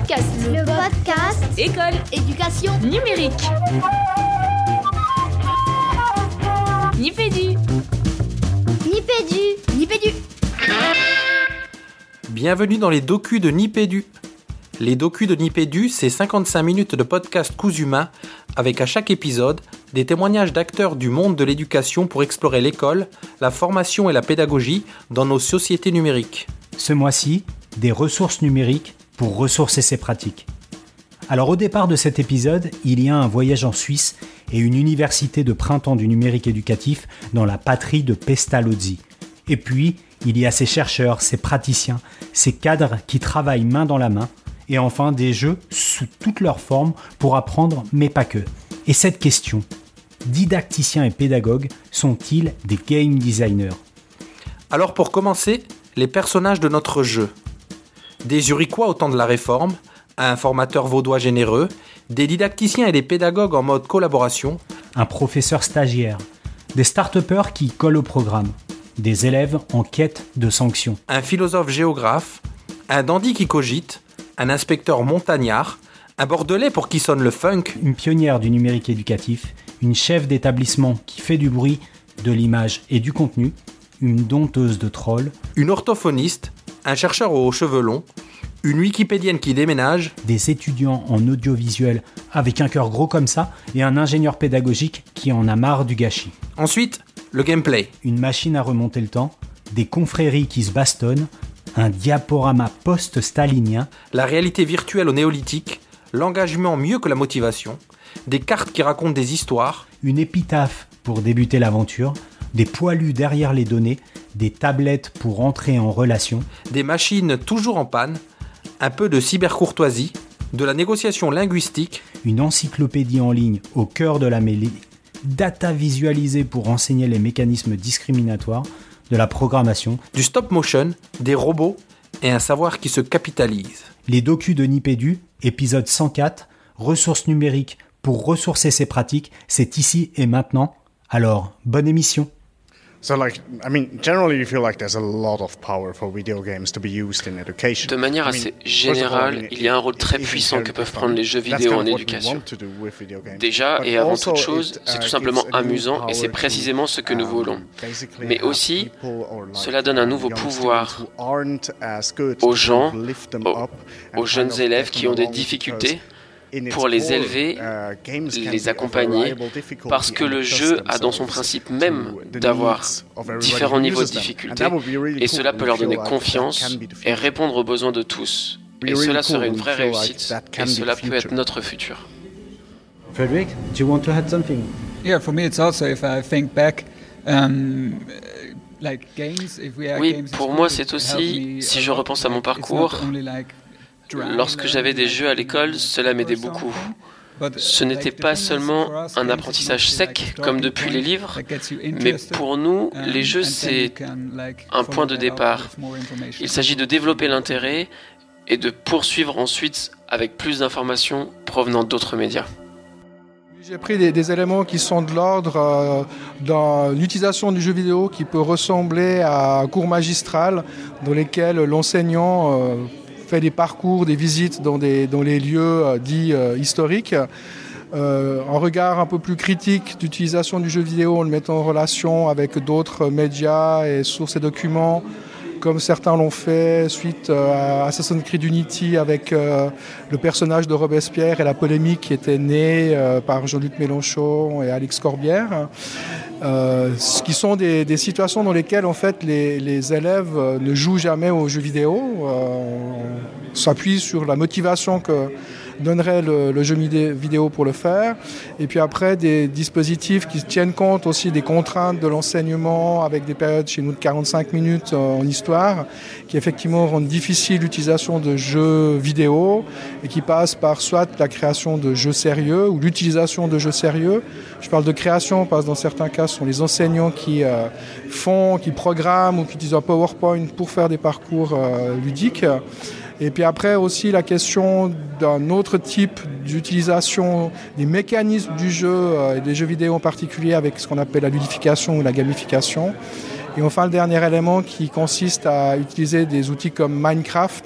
podcast. Le podcast École. Éducation Numérique. Nipédu. Nipédu Nipédu Bienvenue dans les docus de Nipédu. Les docus de Nipédu, c'est 55 minutes de podcast Cousumain avec à chaque épisode des témoignages d'acteurs du monde de l'éducation pour explorer l'école, la formation et la pédagogie dans nos sociétés numériques. Ce mois-ci, des ressources numériques pour ressourcer ses pratiques. Alors au départ de cet épisode, il y a un voyage en Suisse et une université de printemps du numérique éducatif dans la patrie de Pestalozzi. Et puis, il y a ces chercheurs, ces praticiens, ces cadres qui travaillent main dans la main, et enfin des jeux sous toutes leurs formes pour apprendre, mais pas que. Et cette question, didacticiens et pédagogues sont-ils des game designers? Alors pour commencer, les personnages de notre jeu. Des Zurichois au temps de la Réforme, un formateur vaudois généreux, des didacticiens et des pédagogues en mode collaboration, un professeur stagiaire, des start qui collent au programme, des élèves en quête de sanctions, un philosophe géographe, un dandy qui cogite, un inspecteur montagnard, un bordelais pour qui sonne le funk, une pionnière du numérique éducatif, une chef d'établissement qui fait du bruit, de l'image et du contenu, une dompteuse de trolls, une orthophoniste, un chercheur aux cheveux longs, une wikipédienne qui déménage, des étudiants en audiovisuel avec un cœur gros comme ça et un ingénieur pédagogique qui en a marre du gâchis. Ensuite, le gameplay. Une machine à remonter le temps, des confréries qui se bastonnent, un diaporama post-stalinien, la réalité virtuelle au néolithique, l'engagement mieux que la motivation, des cartes qui racontent des histoires, une épitaphe pour débuter l'aventure, des poilus derrière les données, des tablettes pour entrer en relation, des machines toujours en panne, un peu de cybercourtoisie, de la négociation linguistique, une encyclopédie en ligne au cœur de la mêlée, data visualisée pour enseigner les mécanismes discriminatoires, de la programmation, du stop motion, des robots et un savoir qui se capitalise. Les docus de Nipédu, épisode 104, ressources numériques pour ressourcer ses pratiques, c'est ici et maintenant. Alors, bonne émission. De manière assez générale, il y a un rôle très puissant que peuvent prendre les jeux vidéo en éducation. Déjà, et avant toute chose, c'est tout simplement amusant et c'est précisément ce que nous voulons. Mais aussi, cela donne un nouveau pouvoir aux gens, aux jeunes élèves qui ont des difficultés pour les élever, uh, les accompagner, parce que le jeu a dans son principe même d'avoir différents niveaux de difficulté, et cela peut leur donner confiance et répondre aux besoins de tous. Et cela serait une vraie réussite, et cela peut être notre futur. Frederick, do you want to add something? Yeah, for me it's also if I think back. Um, oui, pour moi c'est aussi, si je repense à mon parcours, Lorsque j'avais des jeux à l'école, cela m'aidait beaucoup. Ce n'était pas seulement un apprentissage sec comme depuis les livres, mais pour nous, les jeux, c'est un point de départ. Il s'agit de développer l'intérêt et de poursuivre ensuite avec plus d'informations provenant d'autres médias. J'ai pris des, éléments qui sont de l'ordre euh, dans l'utilisation du jeu vidéo qui peut ressembler à un cours magistral dans lesquels l'enseignant euh, fait des parcours, des visites dans, des, dans les lieux euh, dits euh, historiques. Euh, un regard un peu plus critique d'utilisation du jeu vidéo en le mettant en relation avec d'autres médias et sources et documents, comme certains l'ont fait suite à Assassin's Creed Unity avec le personnage de Robespierre et la polémique qui était née par Jean-Luc Mélenchon et Alex Corbière. Euh, ce qui sont des, situations dans lesquelles en fait les, élèves euh, ne jouent jamais aux jeux vidéo. Euh, on s'appuie sur la motivation que donnerait le, jeu vidéo pour le faire. Et puis après, des dispositifs qui tiennent compte aussi des contraintes de l'enseignement avec des périodes chez nous de 45 minutes en histoire, qui effectivement rendent difficile l'utilisation de jeux vidéo et qui passent par soit la création de jeux sérieux ou l'utilisation de jeux sérieux. Je parle de création parce que dans certains cas, ce sont les enseignants qui euh, font, qui programment ou qui utilisent un PowerPoint pour faire des parcours euh, ludiques. Et puis après aussi la question d'un autre type d'utilisation des mécanismes du jeu euh, et des jeux vidéo en particulier avec ce qu'on appelle la ludification ou la gamification. Et enfin le dernier élément qui consiste à utiliser des outils comme Minecraft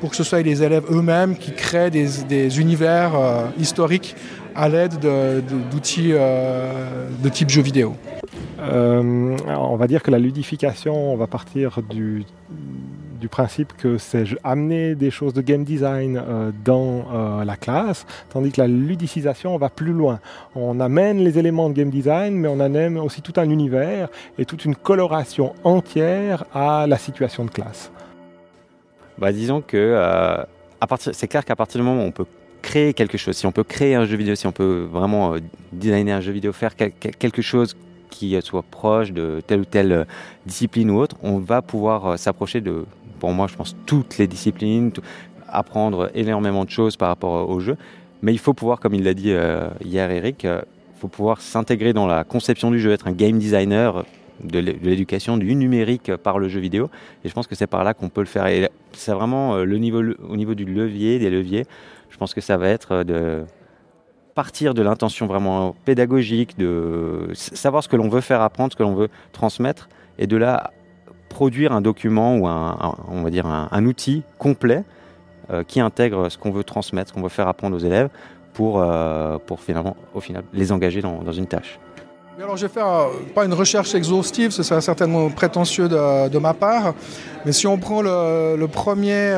pour que ce soit les élèves eux-mêmes qui créent des, univers historiques à l'aide d'outils de, type jeux vidéo. on va dire que la ludification, on va partir du, du principe que c'est amener des choses de game design euh, dans euh, la classe, tandis que la ludicisation va plus loin. On amène les éléments de game design, mais on amène aussi tout un univers et toute une coloration entière à la situation de classe. Bah, disons que euh, c'est clair qu'à partir du moment où on peut créer quelque chose, si on peut créer un jeu vidéo, si on peut vraiment designer un jeu vidéo, faire quelque chose qui soit proche de telle ou telle discipline ou autre, on va pouvoir s'approcher de pour moi, je pense, toutes les disciplines, apprendre énormément de choses par rapport au jeu. Mais il faut pouvoir, comme il l'a dit euh, hier Eric, euh, faut pouvoir s'intégrer dans la conception du jeu, être un game designer de l'éducation, du numérique par le jeu vidéo. Et je pense que c'est par là qu'on peut le faire. Et c'est vraiment euh, le niveau, au niveau du levier, des leviers, je pense que ça va être de partir de l'intention vraiment pédagogique, de savoir ce que l'on veut faire apprendre, ce que l'on veut transmettre, et de là produire un document ou un, on va dire un, outil complet euh, qui intègre ce qu'on veut transmettre, ce qu'on veut faire apprendre aux élèves pour, euh, pour finalement, au final, les engager dans, dans une tâche. Alors, je vais faire euh, pas une recherche exhaustive, ce serait certainement prétentieux de, ma part, mais si on prend le, premier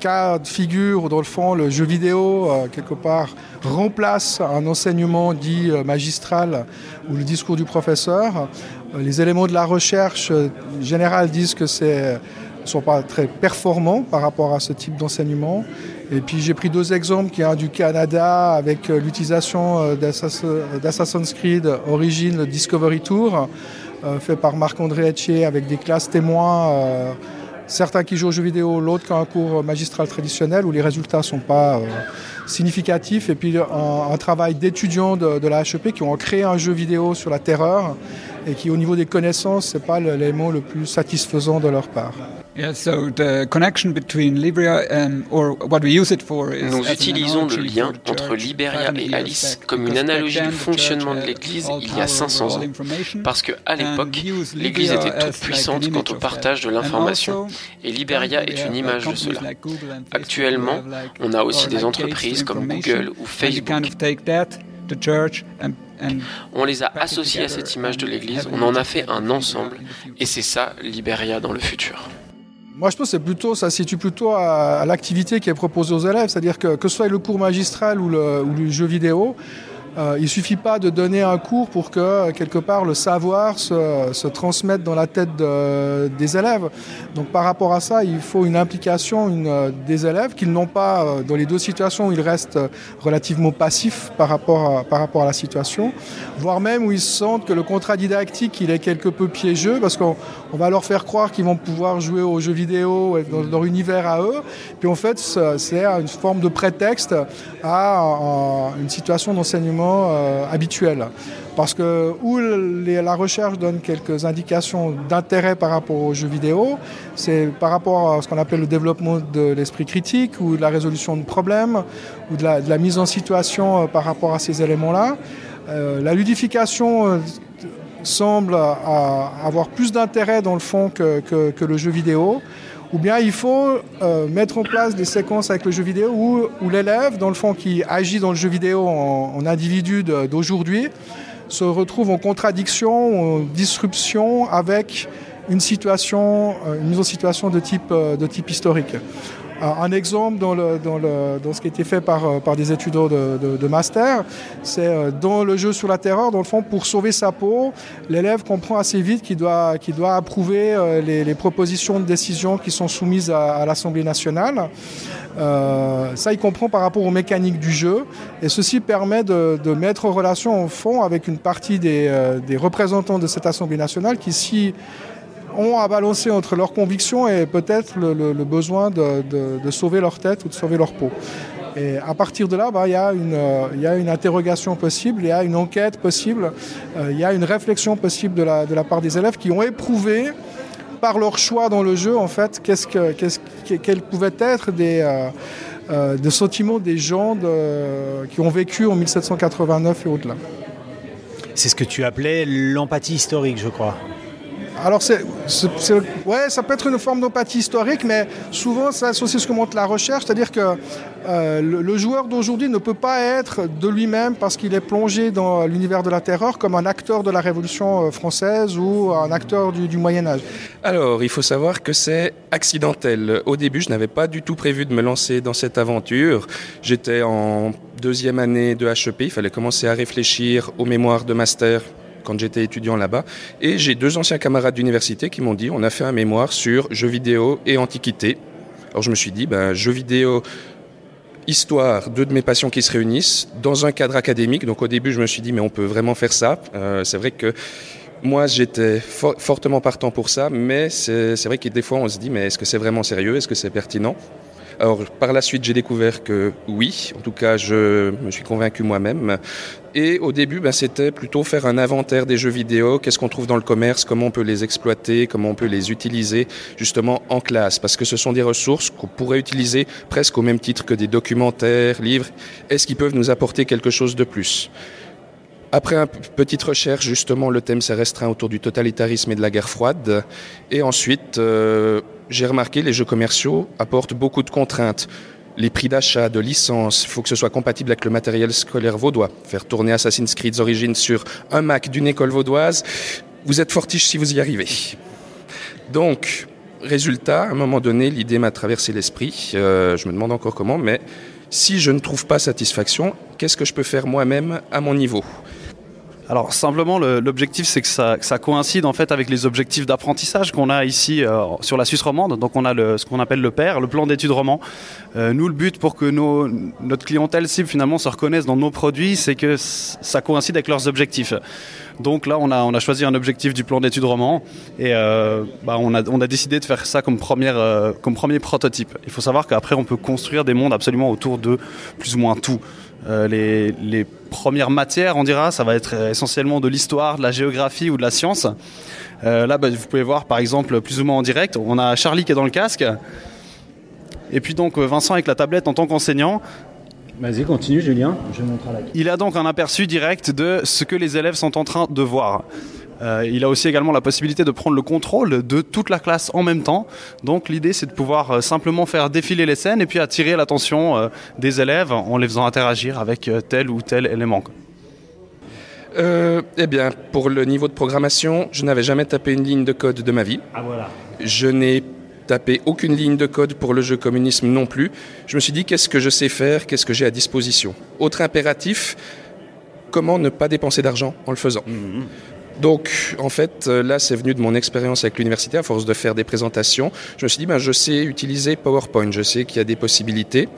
cas de figure où, dans le fond, le jeu vidéo, quelque part, remplace un enseignement dit magistral ou le discours du professeur, les éléments de la recherche euh, générale disent que ce ne sont pas très performants par rapport à ce type d'enseignement. Et puis j'ai pris deux exemples, qui est un du Canada avec euh, l'utilisation euh, d'Assassin's Creed Origin, le Discovery Tour, fait par Marc-André Etchier avec des classes témoins, certains qui jouent aux jeux vidéo, l'autre qui a un cours magistral traditionnel où les résultats ne sont pas significatifs. Et puis un, travail d'étudiants de, de la HEP qui ont créé un jeu vidéo sur la terreur et qui, au niveau des connaissances, ce n'est pas l'élément le plus satisfaisant de leur part. Nous utilisons le lien entre Liberia et Alice comme une analogie du fonctionnement de l'Église il y a 500 ans, parce qu'à l'époque, l'Église était toute puissante quant au partage de l'information, et Liberia est une image de cela. Actuellement, on a aussi des entreprises comme Google ou Facebook. on les a associés à cette image de l'Église, on en a fait un ensemble, et c'est ça Liberia dans le futur. Moi, je pense que plutôt, ça situe plutôt à, l'activité qui est proposée aux élèves, c'est-à-dire que que ce soit le cours magistral ou le jeu vidéo, euh, il ne suffit pas de donner un cours pour que, quelque part, le savoir se, transmette dans la tête des élèves. Donc, par rapport à ça, il faut une implication une, des élèves qu'ils n'ont pas, euh, dans les deux situations où ils restent relativement passifs par rapport à, par rapport à la situation, voire même où ils sentent que le contrat didactique, il est quelque peu piégeux, parce qu'on va leur faire croire qu'ils vont pouvoir jouer aux jeux vidéo dans leur univers à eux. Puis, en fait, c'est une forme de prétexte à une situation d'enseignement euh, habituel. Parce que où la recherche donne quelques indications d'intérêt par rapport aux jeux vidéo, c'est par rapport à ce qu'on appelle le développement de l'esprit critique ou de la résolution de problèmes ou de la, mise en situation euh, par rapport à ces éléments-là. Euh, la ludification semble avoir plus d'intérêt dans le fond que, que le jeu vidéo ou bien il faut euh, mettre en place des séquences avec le jeu vidéo où, où l'élève, dans le fond, qui agit dans le jeu vidéo en, individu d'aujourd'hui, se retrouve en contradiction, en disruption avec une situation, euh, une mise en situation de type, euh, de type historique. Un exemple dans, le, dans, le, dans, ce qui a été fait par, euh, par des étudiants de, de, master, c'est euh, dans le jeu sur la terreur, dans le fond, pour sauver sa peau, l'élève comprend assez vite qu'il doit, qu'il doit approuver euh, les, les, propositions de décision qui sont soumises à, à l'Assemblée nationale. Euh, ça, il comprend par rapport aux mécaniques du jeu. Et ceci permet de, de mettre en relation, au fond, avec une partie des, des représentants de cette Assemblée nationale qui, si ont à balancer entre leurs convictions et peut-être le, besoin de, sauver leur tête ou de sauver leur peau. Et à partir de là, bah, il, y a une, il y a une interrogation possible, il y a une enquête possible, euh, il y a une réflexion possible de la, part des élèves qui ont éprouvé par leur choix dans le jeu, en fait, qu'est-ce que, qu'est-ce, quels pouvaient être des, euh, euh, sentiments des gens qui ont vécu en 1789 et au-delà. C'est ce que tu appelais l'empathie historique, je crois. Alors, c'est, ouais, ça peut être une forme d'empathie historique, mais souvent, c'est associé à ce que montre la recherche, c'est-à-dire que euh, le, joueur d'aujourd'hui ne peut pas être de lui-même parce qu'il est plongé dans l'univers de la terreur comme un acteur de la Révolution euh, française ou un acteur du, du Moyen Âge. Alors, il faut savoir que c'est accidentel. Au début, je n'avais pas du tout prévu de me lancer dans cette aventure. J'étais en deuxième année de HEP, il fallait commencer à réfléchir aux mémoires de master quand j'étais étudiant là-bas. Et j'ai deux anciens camarades d'université qui m'ont dit on a fait un mémoire sur jeux vidéo et antiquité. Alors je me suis dit, ben, jeux vidéo, histoire, deux de mes passions qui se réunissent dans un cadre académique. Donc au début, je me suis dit, mais on peut vraiment faire ça. Euh, c'est vrai que moi, j'étais fortement partant pour ça, mais c'est vrai que des fois, on se dit, mais est-ce que c'est vraiment sérieux? Est-ce que c'est pertinent? Alors par la suite, j'ai découvert que oui, en tout cas, je me suis convaincu moi-même. Et au début, ben, c'était plutôt faire un inventaire des jeux vidéo, qu'est-ce qu'on trouve dans le commerce, comment on peut les exploiter, comment on peut les utiliser justement en classe, parce que ce sont des ressources qu'on pourrait utiliser presque au même titre que des documentaires, livres. Est-ce qu'ils peuvent nous apporter quelque chose de plus? Après une petite recherche, justement, le thème s'est restreint autour du totalitarisme et de la guerre froide. Et ensuite, euh, j'ai remarqué les jeux commerciaux apportent beaucoup de contraintes. Les prix d'achat, de licence, il faut que ce soit compatible avec le matériel scolaire vaudois. Faire tourner Assassin's Creed Origins sur un Mac d'une école vaudoise, vous êtes fortiche si vous y arrivez. Donc, résultat, à un moment donné, l'idée m'a traversé l'esprit. Euh, je me demande encore comment, mais si je ne trouve pas satisfaction, qu'est-ce que je peux faire moi-même à mon niveau? Alors simplement l'objectif c'est que ça, coïncide en fait avec les objectifs d'apprentissage qu'on a ici euh, sur la Suisse romande. Donc on a ce qu'on appelle le PER, le plan d'études roman. Euh, nous le but pour que notre clientèle cible finalement se reconnaisse dans nos produits, c'est que ça coïncide avec leurs objectifs. Donc là on a, choisi un objectif du plan d'études roman et euh, bah, on, a, décidé de faire ça comme, premier prototype. Il faut savoir qu'après on peut construire des mondes absolument autour de plus ou moins tout. Les, premières matières, on dira, ça va être essentiellement de l'histoire, de la géographie ou de la science. Euh, là, bah, vous pouvez voir par exemple plus ou moins en direct, on a Charlie qui est dans le casque, et puis donc Vincent avec la tablette en tant qu'enseignant. Vas-y, continue Julien, je Il a donc un aperçu direct de ce que les élèves sont en train de voir. Euh, il a aussi également la possibilité de prendre le contrôle de toute la classe en même temps. Donc l'idée c'est de pouvoir euh, simplement faire défiler les scènes et puis attirer l'attention euh, des élèves en les faisant interagir avec tel ou tel élément. eh bien, pour le niveau de programmation, je n'avais jamais tapé une ligne de code de ma vie. Ah voilà. Je n'ai tapé aucune ligne de code pour le jeu communisme non plus. Je me suis dit qu'est-ce que je sais faire, qu'est-ce que j'ai à disposition? Autre impératif, comment ne pas dépenser d'argent en le faisant? Mmh. Donc, en fait, euh, là, c'est venu de mon expérience avec l'université, à force de faire des présentations. Je me suis dit, ben, je sais utiliser PowerPoint, je sais qu'il y a des possibilités.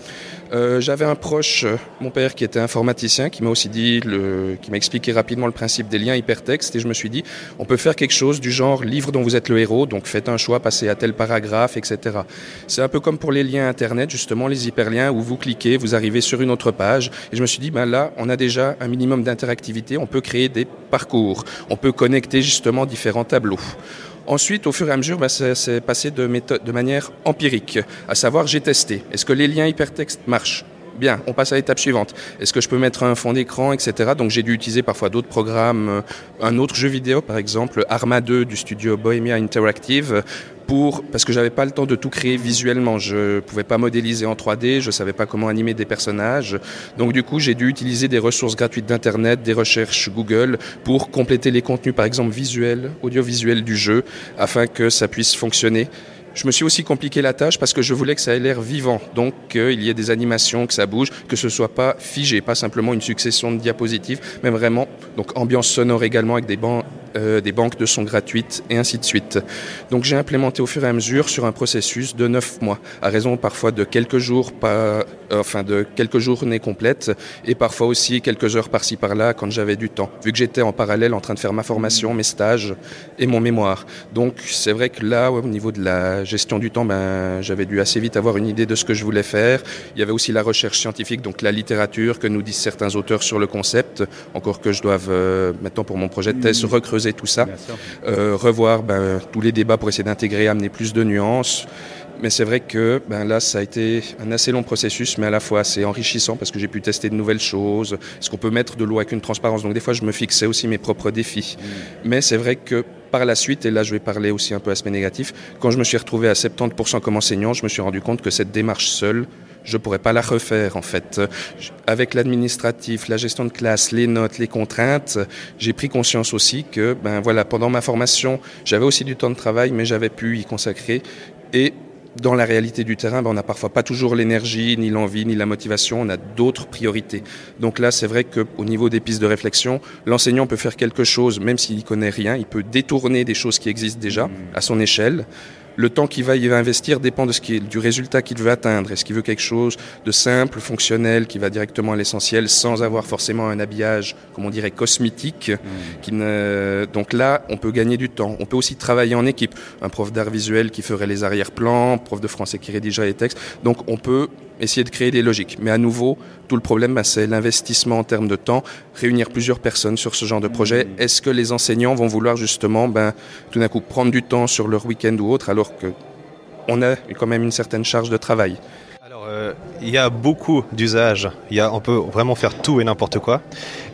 Euh, j'avais un proche, euh, mon père, qui était informaticien, qui m'a aussi dit, le, qui m'a expliqué rapidement le principe des liens hypertextes, et je me suis dit, on peut faire quelque chose du genre livre dont vous êtes le héros, donc faites un choix, passez à tel paragraphe, etc. C'est un peu comme pour les liens Internet, justement, les hyperliens, où vous cliquez, vous arrivez sur une autre page, et je me suis dit, ben là, on a déjà un minimum d'interactivité, on peut créer des parcours, on peut connecter justement différents tableaux. Ensuite, au fur et à mesure, bah, c'est passé de, méthode, de manière empirique, à savoir j'ai testé. Est-ce que les liens hypertextes marchent? Bien, on passe à l'étape suivante. Est-ce que je peux mettre un fond d'écran, etc. Donc j'ai dû utiliser parfois d'autres programmes, euh, un autre jeu vidéo par exemple, Arma 2 du studio Bohemia Interactive, pour, parce que j'avais pas le temps de tout créer visuellement. Je pouvais pas modéliser en 3D, je savais pas comment animer des personnages. Donc du coup, j'ai dû utiliser des ressources gratuites d'internet, des recherches Google pour compléter les contenus, par exemple visuels, audiovisuels du jeu, afin que ça puisse fonctionner. Je me suis aussi compliqué la tâche parce que je voulais que ça ait l'air vivant, donc qu'il y ait des animations, que ça bouge, que ce soit pas figé, pas simplement une succession de diapositives, mais vraiment donc ambiance sonore également avec des, euh, banques de sons gratuites et ainsi de suite. Donc j'ai implémenté au fur et à mesure sur un processus de neuf mois, à raison parfois de quelques jours, euh, enfin de quelques journées complètes et parfois aussi quelques heures par-ci par-là quand j'avais du temps, vu que j'étais en parallèle en train de faire ma formation, mes stages et mon mémoire. Donc c'est vrai que là, au niveau de la gestion du temps, ben, j'avais dû assez vite avoir une idée de ce que je voulais faire. Il y avait aussi la recherche scientifique, donc la littérature que nous disent certains auteurs sur le concept. Encore que je doive euh, maintenant pour mon projet de thèse mmh. recreuser tout ça, euh, revoir ben, tous les débats pour essayer d'intégrer, amener plus de nuances. Mais c'est vrai que ben là, ça a été un assez long processus, mais à la fois assez enrichissant parce que j'ai pu tester de nouvelles choses. Est-ce qu'on peut mettre de l'eau avec une transparence Donc des fois, je me fixais aussi mes propres défis. Mm. Mais c'est vrai que par la suite, et là je vais parler aussi un peu aspect négatif, quand je me suis retrouvé à 70% comme enseignant, je me suis rendu compte que cette démarche seule, je ne pourrais pas la refaire en fait. Avec l'administratif, la gestion de classe, les notes, les contraintes, j'ai pris conscience aussi que ben voilà, pendant ma formation, j'avais aussi du temps de travail, mais j'avais pu y consacrer. Et dans la réalité du terrain, ben, on n'a parfois pas toujours l'énergie, ni l'envie, ni la motivation, on a d'autres priorités. Donc là, c'est vrai qu'au niveau des pistes de réflexion, l'enseignant peut faire quelque chose, même s'il n'y connaît rien, il peut détourner des choses qui existent déjà mmh. à son échelle. Le temps qu'il va, va investir dépend de ce qui du résultat qu'il veut atteindre. Est-ce qu'il veut quelque chose de simple, fonctionnel, qui va directement à l'essentiel, sans avoir forcément un habillage, comme on dirait, cosmétique. Hmm. Qui ne... Donc là, on peut gagner du temps. On peut aussi travailler en équipe. Un prof d'art visuel qui ferait les arrière-plans, prof de français qui rédigerait les textes. Donc on peut essayer de créer des logiques. Mais à nouveau, tout le problème, bah, c'est l'investissement en termes de temps, réunir plusieurs personnes sur ce genre de projet. Mmh. Est-ce que les enseignants vont vouloir justement, ben, tout d'un coup, prendre du temps sur leur week-end ou autre, alors qu'on a quand même une certaine charge de travail? Euh, il y a beaucoup d'usages. On peut vraiment faire tout et n'importe quoi.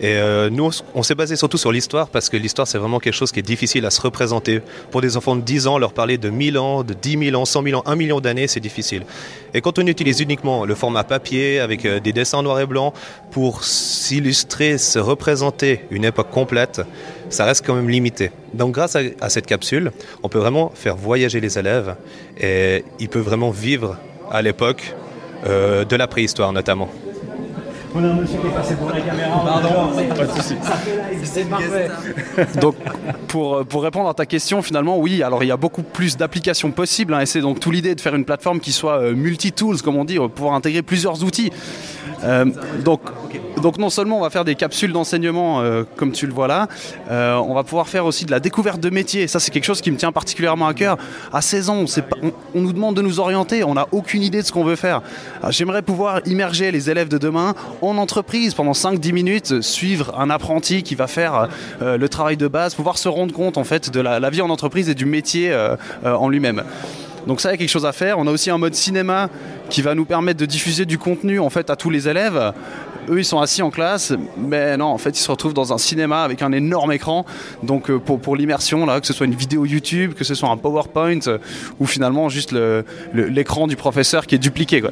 Et euh, nous, on s'est basé surtout sur l'histoire parce que l'histoire, c'est vraiment quelque chose qui est difficile à se représenter. Pour des enfants de 10 ans, leur parler de 1000 ans, de 10 000 ans, 100 000 ans, 1 million d'années, c'est difficile. Et quand on utilise uniquement le format papier avec euh, des dessins noir et blanc pour s'illustrer, se représenter une époque complète, ça reste quand même limité. Donc grâce à, cette capsule, on peut vraiment faire voyager les élèves et ils peuvent vraiment vivre à l'époque euh, de la préhistoire notamment. On a un monsieur qui est passé pour la caméra. Pardon, pas de souci. C'est parfait. Donc, pour, pour répondre à ta question, finalement, oui, alors il y a beaucoup plus d'applications possibles. Hein, et c'est donc tout l'idée de faire une plateforme qui soit euh, multi-tools, comme on dit, pour pouvoir intégrer plusieurs outils. Euh, donc, donc non seulement on va faire des capsules d'enseignement euh, comme tu le vois là, euh, on va pouvoir faire aussi de la découverte de métiers. Ça c'est quelque chose qui me tient particulièrement à cœur. À 16 ans, on, nous demande de nous orienter, on n'a aucune idée de ce qu'on veut faire. J'aimerais pouvoir immerger les élèves de demain en entreprise pendant 5-10 minutes, suivre un apprenti qui va faire le travail de base, pouvoir se rendre compte en fait de la, la vie en entreprise et du métier en lui-même. Donc ça, il y a quelque chose à faire. On a aussi un mode cinéma qui va nous permettre de diffuser du contenu en fait à tous les élèves. Eux, ils sont assis en classe, mais non, en fait, ils se retrouvent dans un cinéma avec un énorme écran. Donc euh, pour, pour l'immersion, là, que ce soit une vidéo YouTube, que ce soit un PowerPoint, euh, ou finalement juste l'écran du professeur qui est dupliqué.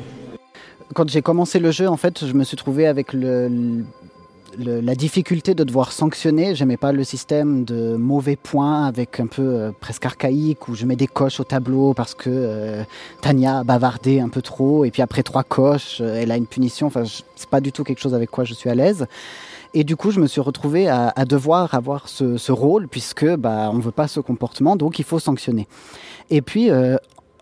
Quand j'ai commencé le jeu, en fait, je me suis trouvé avec le, la difficulté de devoir sanctionner. J'aimais pas le système de mauvais points avec un peu euh, presque archaïque où je mets des coches au tableau parce que euh, Tania a bavardé un peu trop et puis après trois coches, euh, elle a une punition. Enfin, c'est pas du tout quelque chose avec quoi je suis à l'aise. Et du coup, je me suis retrouvé à, devoir avoir ce, rôle puisque bah, on veut pas ce comportement, donc il faut sanctionner. Et puis,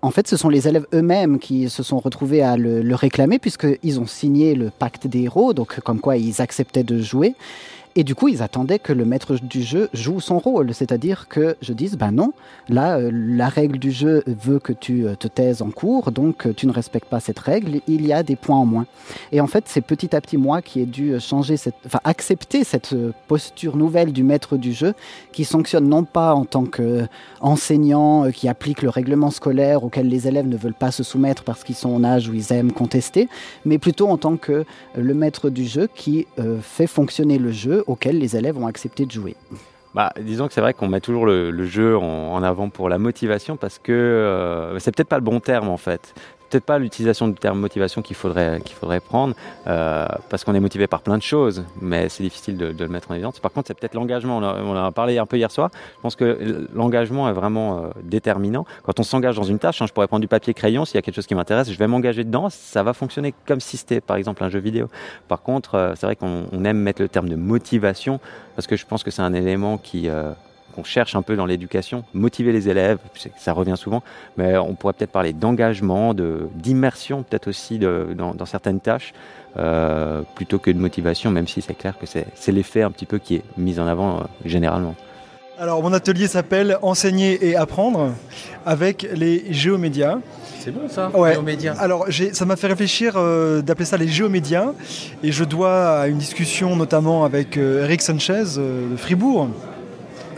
en fait, ce sont les élèves eux-mêmes qui se sont retrouvés à le, réclamer, puisqu'ils ont signé le pacte des héros, donc comme quoi ils acceptaient de jouer. Et du coup, ils attendaient que le maître du jeu joue son rôle, c'est-à-dire que je dise, ben non, là, euh, la règle du jeu veut que tu euh, te taises en cours, donc euh, tu ne respectes pas cette règle, il y a des points en moins. Et en fait, c'est petit à petit moi qui ai dû changer cette, enfin, accepter cette posture nouvelle du maître du jeu, qui sanctionne non pas en tant qu'enseignant qui applique le règlement scolaire auquel les élèves ne veulent pas se soumettre parce qu'ils sont en âge où ils aiment contester, mais plutôt en tant que le maître du jeu qui fait fonctionner le jeu auxquels les élèves ont accepté de jouer. Bah, disons que c'est vrai qu'on met toujours le, jeu en, avant pour la motivation parce que euh, c'est peut-être pas le bon terme en fait peut-être pas l'utilisation du terme motivation qu'il faudrait, qu'il faudrait prendre, euh, parce qu'on est motivé par plein de choses, mais c'est difficile de, le mettre en évidence. Par contre, c'est peut-être l'engagement. On, en a parlé un peu hier soir. Je pense que l'engagement est vraiment euh, déterminant. Quand on s'engage dans une tâche, hein, je pourrais prendre du papier crayon, s'il y a quelque chose qui m'intéresse, je vais m'engager dedans, ça va fonctionner comme si c'était par exemple un jeu vidéo. Par contre, euh, c'est vrai qu'on aime mettre le terme de motivation, parce que je pense que c'est un élément qui qu'on cherche un peu dans l'éducation, motiver les élèves, ça revient souvent, mais on pourrait peut-être parler d'engagement, d'immersion peut-être aussi dans, certaines tâches, euh, plutôt que de motivation, même si c'est clair que c'est l'effet un petit peu qui est mis en avant euh, généralement. Alors mon atelier s'appelle Enseigner et apprendre avec les géomédias. C'est bon ça, ouais. Alors ça m'a fait réfléchir euh, d'appeler ça les géomédias et je dois à une discussion notamment avec Eric Sanchez de Fribourg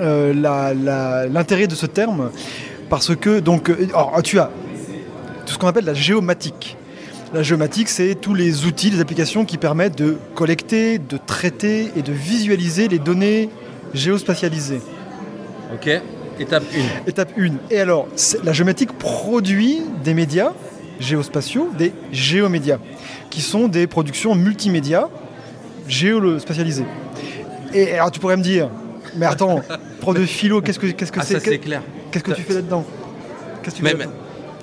l'intérêt de ce terme parce que donc euh, tu as tout ce qu'on appelle la géomatique. La géomatique, c'est tous les outils, les applications qui permettent de collecter, de traiter et de visualiser les données géospatialisées. Ok, étape 1. Étape 1. Et alors, la géomatique produit des médias géospatiaux, des géomédias, qui sont des productions multimédia géospatialisées. Et alors tu pourrais me dire, mais attends, prof de philo, qu'est-ce que qu'est-ce que ah, c'est c'est clair. Qu'est-ce que tu fais là-dedans Qu'est-ce que tu mais, fais mais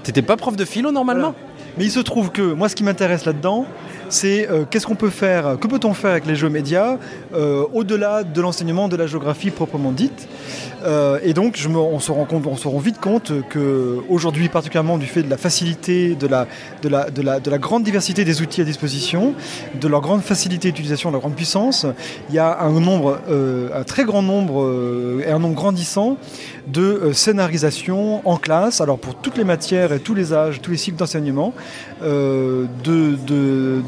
t'étais pas prof de philo normalement Mais il se trouve que moi, ce qui m'intéresse là-dedans, c'est euh, qu'est-ce qu'on peut faire, que peut-on faire avec les jeux médias euh, au-delà de l'enseignement de la géographie proprement dite. Euh, et donc, on, se rend vite compte qu'aujourd'hui, particulièrement du fait de la facilité, de la, de, la, de, la, de la grande diversité des outils à disposition, de leur grande facilité d'utilisation, de leur grande puissance, il y a un très grand nombre et un nombre grandissant de scénarisation en classe, alors pour toutes les matières et tous les âges, tous les cycles d'enseignement, de, de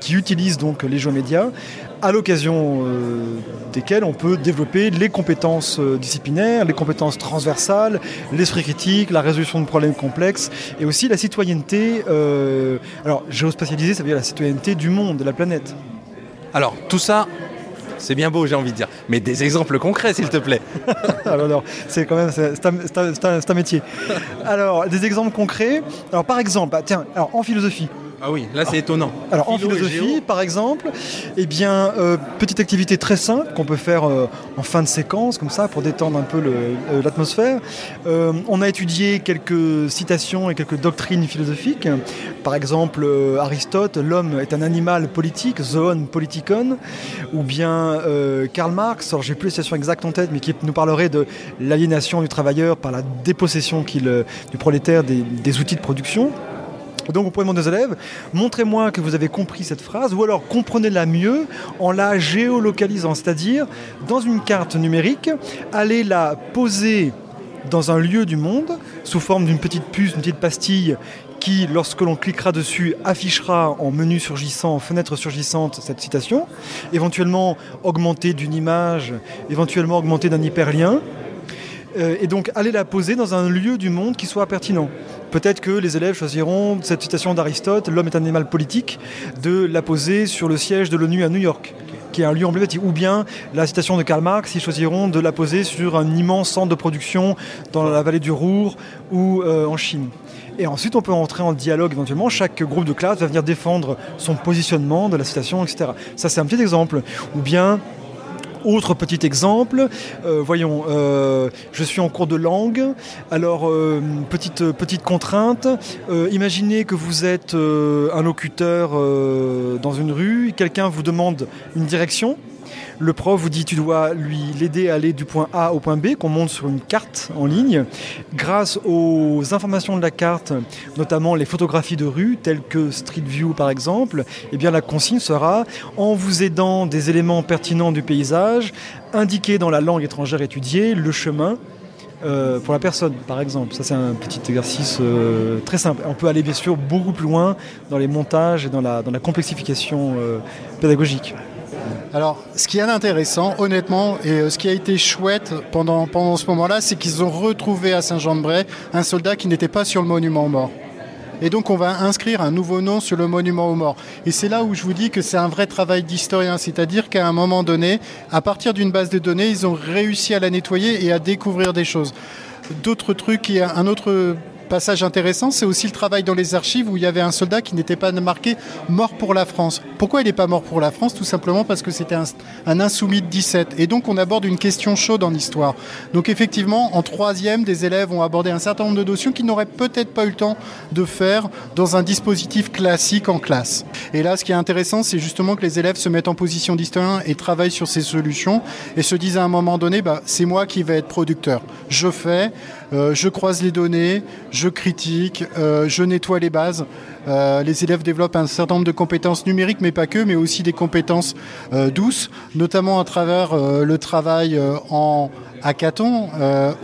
qui utilisent donc les jeux médias, à l'occasion euh, desquels on peut développer les compétences euh, disciplinaires, les compétences transversales, l'esprit critique, la résolution de problèmes complexes et aussi la citoyenneté. Euh, alors, géospatialisée, ça veut dire la citoyenneté du monde, de la planète. Alors, tout ça, c'est bien beau, j'ai envie de dire. Mais des exemples concrets, s'il te plaît. alors, c'est quand même, c'est un, métier. Alors, des exemples concrets. Alors, par exemple, bah, tiens, en philosophie. Ah oui, là c'est étonnant. Alors en philosophie, par exemple, eh bien, euh, petite activité très simple qu'on peut faire euh, en fin de séquence, comme ça, pour détendre un peu euh, l'atmosphère. on a étudié quelques citations et quelques doctrines philosophiques. Par exemple, Aristote, l'homme est un animal politique, zoon politikon, ou bien Karl Marx, alors j'ai plus les citations exactes en tête, mais qui nous parlerait de l'aliénation du travailleur par la dépossession du prolétaire des outils de production. Donc on pourrait demander aux élèves, montrez-moi que vous avez compris cette phrase, ou alors comprenez-la mieux en la géolocalisant, c'est-à-dire dans une carte numérique, allez la poser dans un lieu du monde, sous forme d'une petite puce, une petite pastille, qui, lorsque l'on cliquera dessus, affichera en menu surgissant, en fenêtre surgissante, cette citation, éventuellement augmentée d'une image, éventuellement augmentée d'un hyperlien, euh, et donc allez la poser dans un lieu du monde qui soit pertinent. Peut-être que les élèves choisiront cette citation d'Aristote, l'homme est un animal politique, de la poser sur le siège de l'ONU à New York qui est un lieu emblématique, ou bien la citation de Karl Marx, ils choisiront de la poser sur un immense centre de production dans la vallée du Ruhr ou euh, en Chine. Et ensuite, on peut entrer en dialogue éventuellement. Chaque groupe de classe va venir défendre son positionnement de la citation, etc. Ça, c'est un petit exemple. Ou bien, autre petit exemple, euh, voyons, euh, je suis en cours de langue. Alors, euh, petite, petite contrainte, imaginez que vous êtes un locuteur dans une rue, quelqu'un vous demande une direction. Le prof vous dit tu dois lui l'aider à aller du point A au point B qu'on monte sur une carte en ligne. Grâce aux informations de la carte, notamment les photographies de rue telles que Street View par exemple, eh bien la consigne sera en vous aidant des éléments pertinents du paysage, indiquer dans la langue étrangère étudiée le chemin euh, pour la personne, par exemple. Ça, c'est un petit exercice euh, très simple. On peut aller, bien sûr, beaucoup plus loin dans les montages et dans la, complexification euh, pédagogique. Alors, ce qui est intéressant, honnêtement, et euh, ce qui a été chouette pendant, pendant ce moment-là, c'est qu'ils ont retrouvé à Saint-Jean-de-Bray un soldat qui n'était pas sur le monument aux morts. Et donc on va inscrire un nouveau nom sur le monument aux morts. Et c'est là où je vous dis que c'est un vrai travail d'historien, c'est-à-dire qu'à un moment donné, à partir d'une base de données, ils ont réussi à la nettoyer et à découvrir des choses. D'autres trucs, un autre passage intéressant, c'est aussi le travail dans les archives où il y avait un soldat qui n'était pas marqué mort pour la France. Pourquoi il n'est pas mort pour la France? Tout simplement parce que c'était un, insoumis de 17. Et donc on aborde une question chaude en histoire. Donc effectivement, en troisième, des élèves ont abordé un certain nombre de notions qu'ils n'auraient peut-être pas eu le temps de faire dans un dispositif classique en classe. Et là, ce qui est intéressant, c'est justement que les élèves se mettent en position d'historien et travaillent sur ces solutions et se disent à un moment donné, bah, c'est moi qui vais être producteur. Je fais, euh, je croise les données, je critique, euh, je nettoie les bases. Euh, les élèves développent un certain nombre de compétences numériques, mais pas que, mais aussi des compétences douces, notamment à travers le travail en hackathon,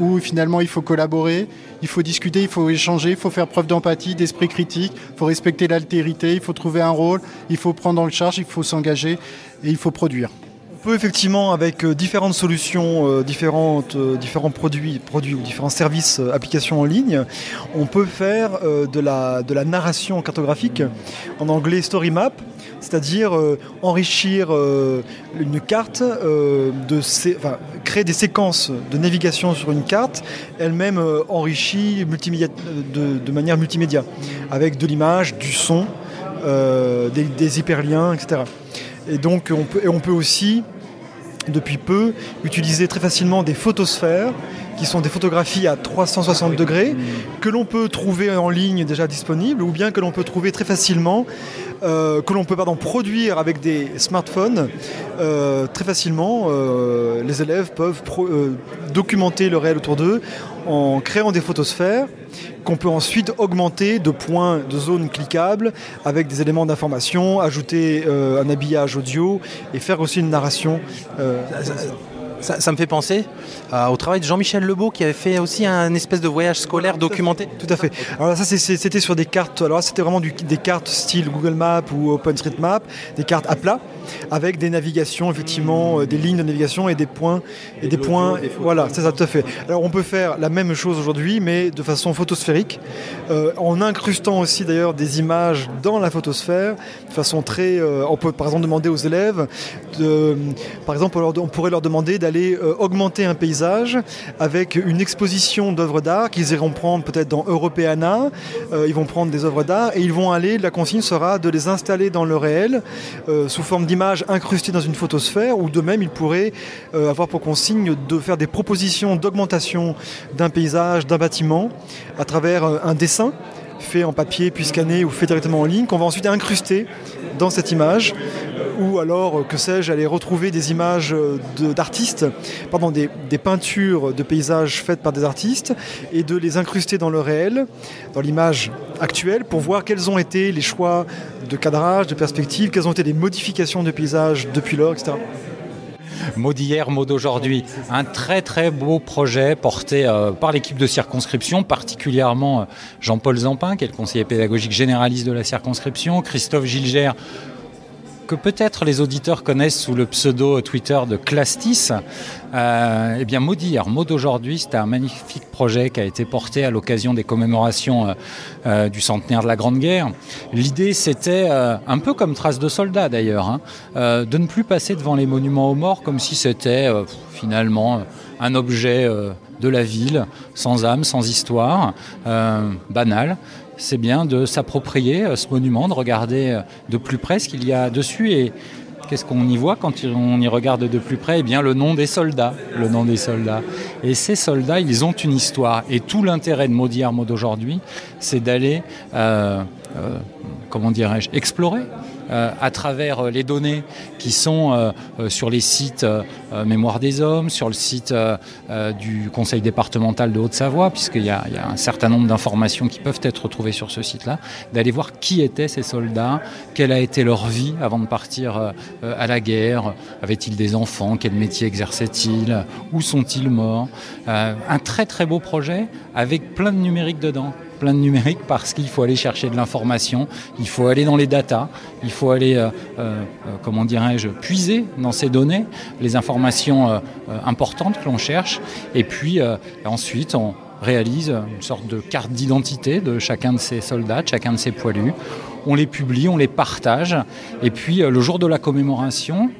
où finalement il faut collaborer, il faut discuter, il faut échanger, il faut faire preuve d'empathie, d'esprit critique, il faut respecter l'altérité, il faut trouver un rôle, il faut prendre en charge, il faut s'engager et il faut produire. Peut effectivement, avec différentes solutions, différentes, différents produits, produits ou différents services, applications en ligne, on peut faire de, la, narration cartographique, en anglais story map, c'est-à-dire enrichir une carte, créer des séquences de navigation sur une carte, elle-même enrichie de, manière multimédia, avec de l'image, du son, des, hyperliens, etc. Et donc on on peut aussi, depuis peu, utiliser très facilement des photosphères qui sont des photographies à 360 degrés que l'on peut trouver en ligne déjà disponibles ou bien que l'on peut trouver très facilement, euh, que l'on peut pardon, produire avec des smartphones euh, très facilement. Euh, les élèves peuvent documenter le réel autour d'eux en créant des photosphères qu'on peut ensuite augmenter de points, de zones cliquables avec des éléments d'information, ajouter un habillage audio et faire aussi une narration. Ça, me fait penser euh, au travail de Jean-Michel Lebeau qui avait fait aussi un espèce de voyage scolaire documenté. Tout à fait. Alors ça c'était sur des cartes. Alors c'était vraiment des cartes style Google Maps ou OpenStreetMap, des cartes à plat avec des navigations effectivement, euh, des lignes de navigation et des points et, des points. voilà, c'est ça tout à fait. Alors on peut faire la même chose aujourd'hui, mais de façon photosphérique, euh, en incrustant aussi d'ailleurs des images dans la photosphère, de façon très. on peut par exemple demander aux élèves, de, par exemple on pourrait leur demander d'aller euh, augmenter un paysage avec une exposition d'œuvres d'art qu'ils iront prendre peut-être dans Europeana. Euh, ils vont prendre des œuvres d'art et ils vont aller, la consigne sera de les installer dans le réel euh, sous forme d'images incrustées dans une photosphère ou de même ils pourraient avoir pour consigne de faire des propositions d'augmentation d'un paysage, d'un bâtiment à travers un dessin fait en papier puis scanné ou fait directement en ligne qu'on va ensuite incruster dans cette image ou alors, que sais-je, aller retrouver des images d'artistes, pardon, des, peintures de paysages faites par des artistes et de les incruster dans le réel, dans l'image actuelle, pour voir quels ont été les choix de cadrage, de perspective, quelles ont été les modifications de paysages depuis lors, etc. Mot d'hier, mot d'aujourd'hui. Un très très beau projet porté euh, par l'équipe de circonscription, particulièrement euh, Jean-Paul Zampin, qui est le conseiller pédagogique généraliste de la circonscription, Christophe Gilgère, que peut-être les auditeurs connaissent sous le pseudo Twitter de Clastis. Euh, eh bien, d'hier, mot d'aujourd'hui, c'était un magnifique projet qui a été porté à l'occasion des commémorations euh, euh, du centenaire de la Grande Guerre. L'idée, c'était, un peu comme Trace de soldats d'ailleurs, hein, de ne plus passer devant les monuments aux morts comme si c'était finalement un objet de la ville, sans âme, sans histoire, banal c'est bien de s'approprier euh, ce monument, de regarder euh, de plus près ce qu'il y a dessus et qu'est-ce qu'on y voit quand on y regarde de plus près? Eh bien, le nom des soldats, le nom des soldats. Et ces soldats, ils ont une histoire. Et tout l'intérêt de Maudit Armaud d'aujourd'hui, c'est d'aller, euh, comment dirais-je, explorer à travers euh, les données qui sont euh, sur les sites Mémoire des Hommes, sur le site du Conseil départemental de Haute-Savoie, puisqu'il y, a un certain nombre d'informations qui peuvent être retrouvées sur ce site-là, d'aller voir qui étaient ces soldats, quelle a été leur vie avant de partir à la guerre, avaient-ils des enfants, quel métier exerçaient-ils, où sont-ils morts. un très très beau projet avec plein de numérique dedans plein de numérique parce qu'il faut aller chercher de l'information, il faut aller dans les datas, il faut aller, euh, euh, euh, comment dirais-je, puiser dans ces données les informations importantes que l'on cherche. Et puis ensuite, on réalise une sorte de carte d'identité de chacun de ces soldats, de chacun de ces poilus. On les publie, on les partage. Et puis le jour de la commémoration,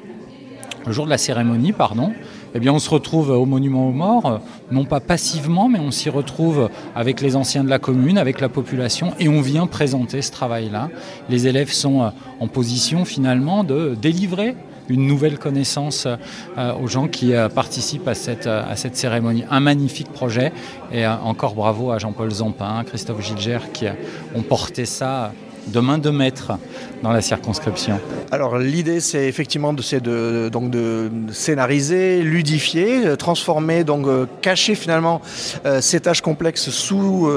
le jour de la cérémonie, pardon, eh bien, on se retrouve au Monument aux Morts, non pas passivement, mais on s'y retrouve avec les anciens de la commune, avec la population, et on vient présenter ce travail-là. Les élèves sont euh, en position finalement de délivrer une nouvelle connaissance euh, aux gens qui euh, participent à cette, cérémonie. Un magnifique projet et encore bravo à Jean-Paul Zampin, Christophe Gilgère qui ont porté ça de main de maître dans la circonscription Alors l'idée c'est effectivement de, donc de scénariser, ludifier, euh, transformer, donc euh, cacher finalement euh, ces tâches complexes sous,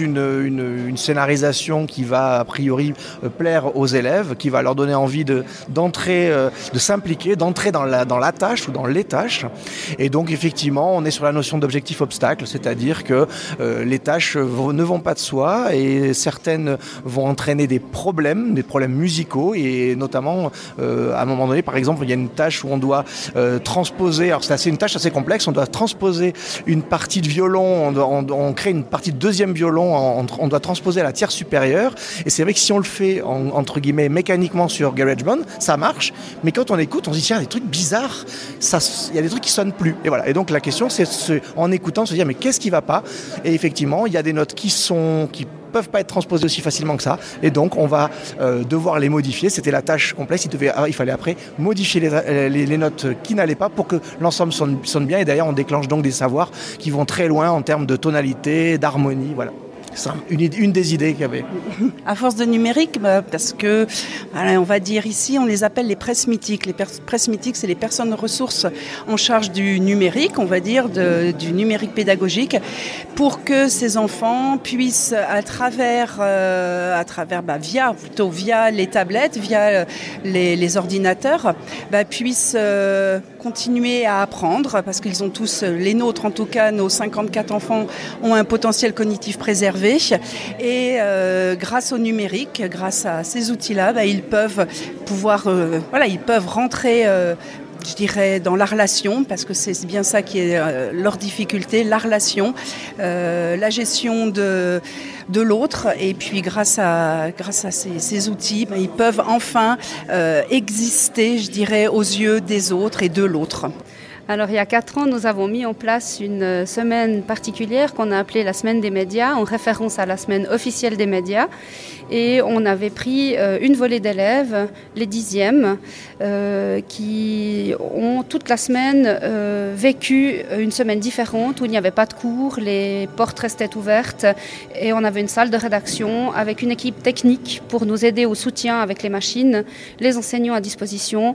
une, scénarisation qui va a priori plaire aux élèves, qui va leur donner envie d'entrer, de, s'impliquer, d'entrer dans la, dans la tâche ou dans les tâches. Et donc effectivement on est sur la notion d'objectif obstacle, c'est-à-dire que les tâches ne vont pas de soi et certaines vont entraîner des problèmes, des problèmes musicaux, et notamment à un moment donné, par exemple, il y a une tâche où on doit transposer, alors c'est assez une tâche assez complexe, on doit transposer une partie de violon, on, crée une partie de deuxième violon, on, doit transposer à la tierce supérieure, et c'est vrai que si on le fait entre guillemets mécaniquement sur GarageBand, ça marche, mais quand on écoute, on se dit tiens, des trucs bizarres, il y a des trucs qui sonnent plus. Et voilà. Et donc la question, c'est en écoutant, se dire mais qu'est-ce qui va pas? Et effectivement, il y a des notes qui sont qui peuvent pas être transposées aussi facilement que ça. Et donc, on va euh, devoir les modifier. C'était la tâche complexe. Il, devait, il fallait après modifier les, les, notes qui n'allaient pas pour que l'ensemble sonne, sonne, bien. Et d'ailleurs, on déclenche donc des savoirs qui vont très loin en termes de tonalité, d'harmonie. Voilà. Une, une, des idées qu'il y avait. À force de numérique, bah, parce que, on va dire ici, on les appelle les presses mythiques. Les presses mythiques, c'est les personnes ressources en charge du numérique, on va dire, du numérique pédagogique, pour que ces enfants puissent, à travers, euh, à travers bah, via, plutôt via les tablettes, via euh, les, les ordinateurs, bah, puissent euh, continuer à apprendre, parce qu'ils ont tous, les nôtres en tout cas, nos 54 enfants, ont un potentiel cognitif préservé. Et euh, grâce au numérique, grâce à ces outils-là, bah, ils peuvent pouvoir, euh, voilà, ils peuvent rentrer euh, je dirais, dans la relation, parce que c'est bien ça qui est leur difficulté, la relation, la gestion de, de l'autre. Et puis, grâce à, grâce à ces, outils, bah, ils peuvent enfin exister, je dirais, aux yeux des autres et de l'autre. Alors il y a quatre ans, nous avons mis en place une euh, semaine particulière qu'on a appelée la semaine des médias, en référence à la semaine officielle des médias. Et on avait pris euh, une volée d'élèves, les dixièmes, euh, qui ont toute la semaine vécu une semaine différente où il n'y avait pas de cours, les portes restaient ouvertes et on avait une salle de rédaction avec une équipe technique pour nous aider au soutien avec les machines, les enseignants à disposition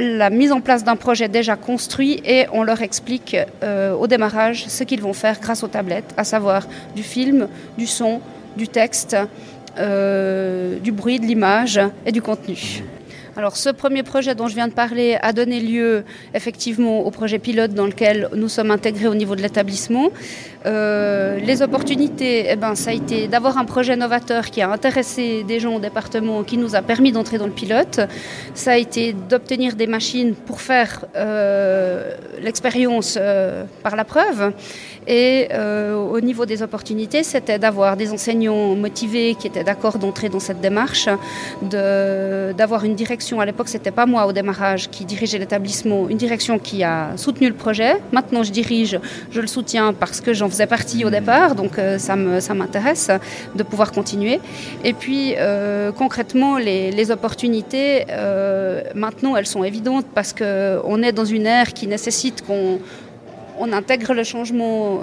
la mise en place d'un projet déjà construit et on leur explique euh, au démarrage ce qu'ils vont faire grâce aux tablettes, à savoir du film, du son, du texte, euh, du bruit, de l'image et du contenu. Alors ce premier projet dont je viens de parler a donné lieu effectivement au projet pilote dans lequel nous sommes intégrés au niveau de l'établissement. Euh, les opportunités, eh ben, ça a été d'avoir un projet novateur qui a intéressé des gens au département, qui nous a permis d'entrer dans le pilote. Ça a été d'obtenir des machines pour faire euh, l'expérience euh, par la preuve. Et au niveau des opportunités, c'était d'avoir des enseignants motivés qui étaient d'accord d'entrer dans cette démarche, d'avoir une direction. À l'époque, c'était pas moi au démarrage qui dirigeait l'établissement, une direction qui a soutenu le projet. Maintenant, je dirige, je le soutiens parce que j'en faisais partie au départ, donc euh, ça m'intéresse de pouvoir continuer. Et puis euh, concrètement, les, opportunités, euh, maintenant, elles sont évidentes parce qu'on est dans une ère qui nécessite qu'on on intègre le changement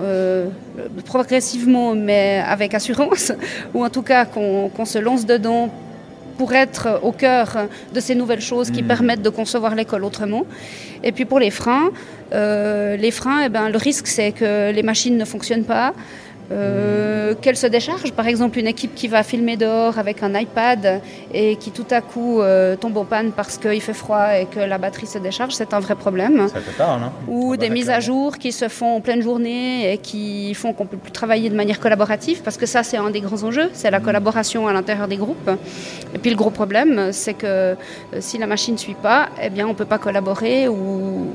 progressivement, mais avec assurance, ou en tout cas qu'on se lance dedans pour être au cœur de ces nouvelles choses qui mmh. permettent de concevoir l'école autrement. Et puis pour les freins, euh, les freins, eh ben, le risque c'est que les machines ne fonctionnent pas, euh, qu'elle se décharge. Par exemple, une équipe qui va filmer dehors avec un iPad et qui tout à coup euh, tombe en panne parce qu'il fait froid et que la batterie se décharge, c'est un vrai problème. Ça hein? Ou des mises à jour qui se font en pleine journée et qui font qu'on peut plus travailler de manière collaborative parce que ça, c'est un des grands enjeux, c'est la mm. collaboration à l'intérieur des groupes. Et puis le gros problème, c'est que euh, si la machine ne suit pas, eh bien, on ne peut pas collaborer ou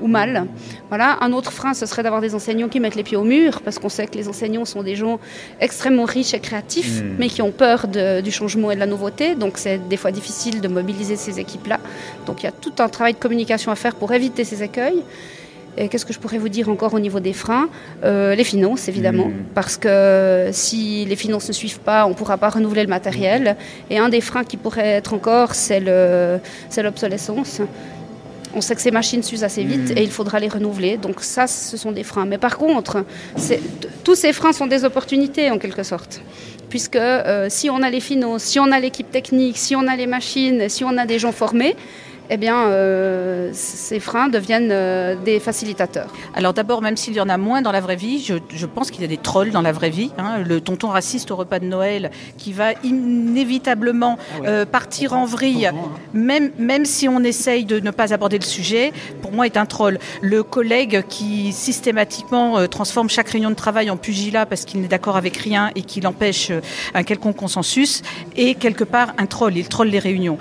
ou mal. Voilà. Un autre frein, ce serait d'avoir des enseignants qui mettent les pieds au mur, parce qu'on sait que les enseignants sont des gens extrêmement riches et créatifs, hmm. mais qui ont peur du changement et de la nouveauté. Donc c'est des fois difficile de mobiliser ces équipes-là. Donc il y a tout un travail de communication à faire pour éviter ces écueils. Et qu'est-ce que je pourrais vous dire encore au niveau des freins? Euh, Les finances, évidemment, hmm. parce que si les finances ne suivent pas, on ne pourra pas renouveler le matériel. Et un des freins qui pourrait être encore, c'est l'obsolescence on sait que ces machines s'usent assez vite mm. et il faudra les renouveler. Donc ça, ce sont des freins. Mais par contre, tous ces freins sont des opportunités en quelque sorte. Puisque euh, si on a les finances, si on a l'équipe technique, si on a les machines, si on a des gens formés, eh bien, euh, ces freins deviennent euh, des facilitateurs. Alors d'abord, même s'il y en a moins dans la vraie vie, je, pense qu'il y a des trolls dans la vraie vie. Hein. Le tonton raciste au repas de Noël qui va inévitablement ah euh, partir en vrille, hein. même, même si on essaye de ne pas aborder le sujet, pour moi est un troll. Le collègue qui systématiquement transforme chaque réunion de travail en pugilat parce qu'il n'est d'accord avec rien et qu'il empêche un quelconque consensus est quelque part un troll. Il troll les réunions.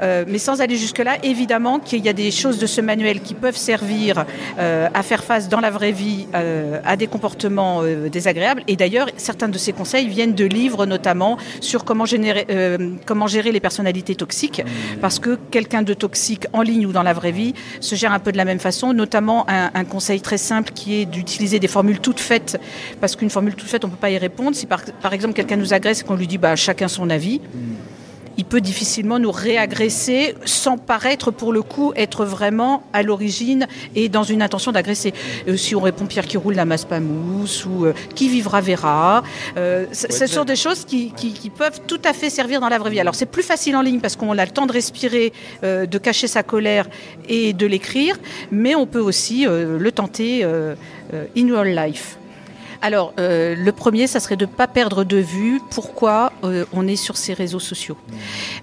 mais sans aller jusque-là, évidemment qu'il y a des choses de ce manuel qui peuvent servir euh, à faire face dans la vraie vie euh, à des comportements euh, désagréables. Et d'ailleurs, certains de ces conseils viennent de livres notamment sur comment, comment gérer les personnalités toxiques. Parce que quelqu'un de toxique en ligne ou dans la vraie vie se gère un peu de la même façon. Notamment un, conseil très simple qui est d'utiliser des formules toutes faites. Parce qu'une formule toute faite, on ne peut pas y répondre. Si par, par exemple quelqu'un nous agresse et qu'on lui dit bah, chacun son avis il peut difficilement nous réagresser sans paraître pour le coup être vraiment à l'origine et dans une intention d'agresser. Euh, si on répond Pierre qui roule la masse pas mousse ou euh, qui vivra verra, euh, ce sont des choses qui, peuvent tout à fait servir dans la vraie vie. Alors c'est plus facile en ligne parce qu'on a le temps de respirer, de cacher sa colère et de l'écrire, mais on peut aussi le tenter in real life. Alors, euh, le premier, ça serait de ne pas perdre de vue pourquoi euh, on est sur ces réseaux sociaux.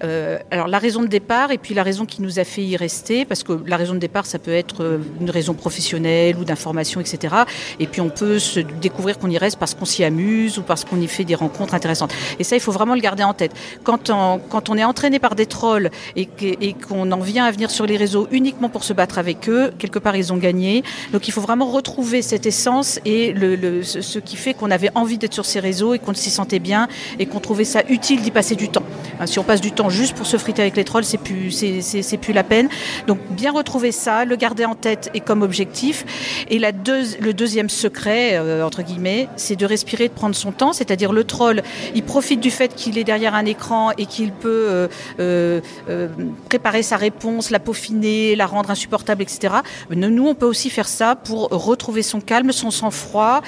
Euh, alors, la raison de départ et puis la raison qui nous a fait y rester, parce que la raison de départ, ça peut être une raison professionnelle ou d'information, etc. Et puis, on peut se découvrir qu'on y reste parce qu'on s'y amuse ou parce qu'on y fait des rencontres intéressantes. Et ça, il faut vraiment le garder en tête. Quand on, quand on est entraîné par des trolls et qu'on en vient à venir sur les réseaux uniquement pour se battre avec eux, quelque part, ils ont gagné. Donc, il faut vraiment retrouver cette essence et le, le ce qui fait qu'on avait envie d'être sur ces réseaux et qu'on s'y sentait bien et qu'on trouvait ça utile d'y passer du temps. Hein, si on passe du temps juste pour se friter avec les trolls, c'est plus, c'est, plus la peine. Donc bien retrouver ça, le garder en tête et comme objectif. Et la le deuxième secret, euh, entre guillemets, c'est de respirer, de prendre son temps. C'est-à-dire le troll, il profite du fait qu'il est derrière un écran et qu'il peut euh, euh, préparer sa réponse, la peaufiner, la rendre insupportable, etc. Nous, on peut aussi faire ça pour retrouver son calme, son sang-froid,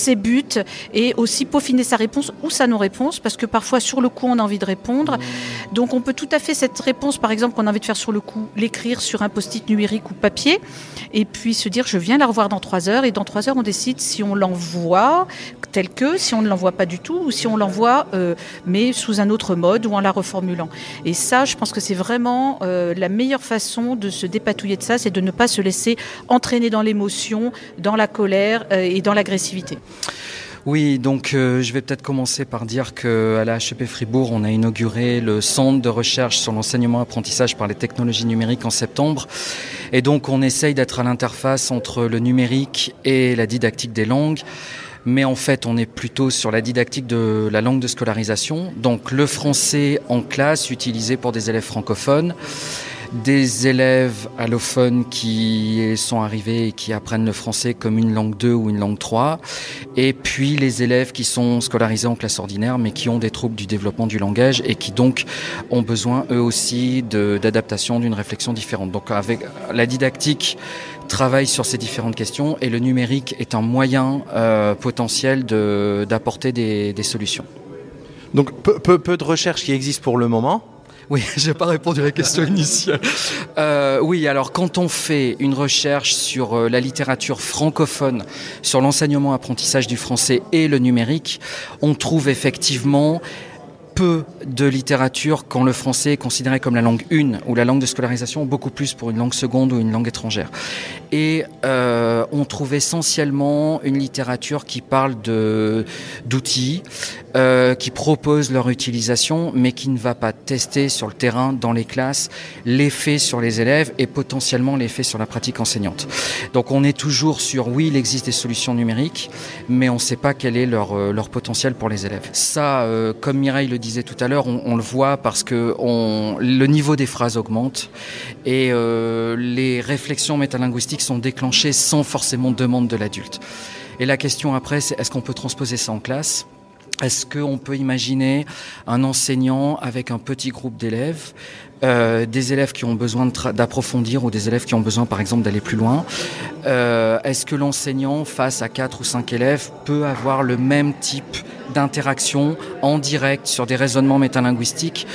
ses buts et aussi peaufiner sa réponse ou sa non-réponse parce que parfois sur le coup on a envie de répondre. Mmh. Donc on peut tout à fait cette réponse par exemple qu'on a envie de faire sur le coup, l'écrire sur un post-it numérique ou papier et puis se dire je viens la revoir dans trois heures et dans trois heures on décide si on l'envoie tel que, si on ne l'envoie pas du tout ou si on l'envoie euh, mais sous un autre mode ou en la reformulant. Et ça je pense que c'est vraiment euh, la meilleure façon de se dépatouiller de ça, c'est de ne pas se laisser entraîner dans l'émotion, dans la colère euh, et dans l'agressivité. Oui, donc euh, je vais peut-être commencer par dire qu'à la HEP Fribourg, on a inauguré le centre de recherche sur l'enseignement-apprentissage par les technologies numériques en septembre. Et donc on essaye d'être à l'interface entre le numérique et la didactique des langues. Mais en fait on est plutôt sur la didactique de la langue de scolarisation, donc le français en classe utilisé pour des élèves francophones, des élèves allophones qui sont arrivés et qui apprennent le français comme une langue 2 ou une langue 3, et puis les élèves qui sont scolarisés en classe ordinaire mais qui ont des troubles du développement du langage et qui donc ont besoin eux aussi d'adaptation, d'une réflexion différente. Donc avec la didactique travaille sur ces différentes questions et le numérique est un moyen euh, potentiel d'apporter des, des, solutions. Donc peu, peu, peu de recherches qui existent pour le moment. Oui, j'ai pas répondu à la question initiale. Euh, oui, alors quand on fait une recherche sur euh, la littérature francophone, sur l'enseignement-apprentissage du français et le numérique, on trouve effectivement peu de littérature quand le français est considéré comme la langue une ou la langue de scolarisation, beaucoup plus pour une langue seconde ou une langue étrangère. Et euh, on trouve essentiellement une littérature qui parle de d'outils, euh, qui propose leur utilisation, mais qui ne va pas tester sur le terrain, dans les classes, l'effet sur les élèves et potentiellement l'effet sur la pratique enseignante. Donc on est toujours sur oui, il existe des solutions numériques, mais on ne sait pas quel est leur, euh, leur potentiel pour les élèves. Ça, euh, comme Mireille le disait tout à l'heure, on, le voit parce que on, le niveau des phrases augmente et euh, les réflexions métalinguistiques sont déclenchées sans forcément demande de l'adulte. Et la question après, c'est est-ce qu'on peut transposer ça en classe? Est-ce qu'on peut imaginer un enseignant avec un petit groupe d'élèves? Euh, des élèves qui ont besoin d'approfondir ou des élèves qui ont besoin par exemple d'aller plus loin euh, Est-ce que l'enseignant face à quatre ou cinq élèves peut avoir le même type d'interaction en direct sur des raisonnements métalinguistiques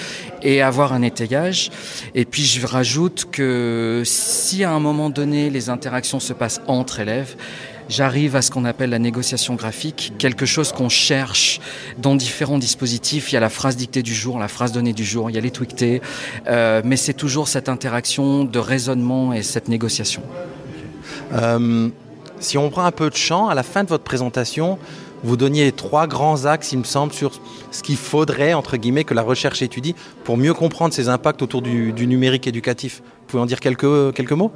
et avoir un étayage? Et puis je rajoute que si à un moment donné les interactions se passent entre élèves, j'arrive à ce qu'on appelle la négociation graphique, quelque chose qu'on cherche dans différents dispositifs. Il y a la phrase dictée du jour, la phrase donnée du jour, il y a les tweetés, euh, mais c'est toujours cette interaction de raisonnement et cette négociation. Euh, si on prend un peu de champ, à la fin de votre présentation, vous donniez trois grands axes, il me semble, sur ce qu'il faudrait, entre guillemets, que la recherche étudie pour mieux comprendre ces impacts autour du, du numérique éducatif. Vous pouvez en dire quelques, quelques mots?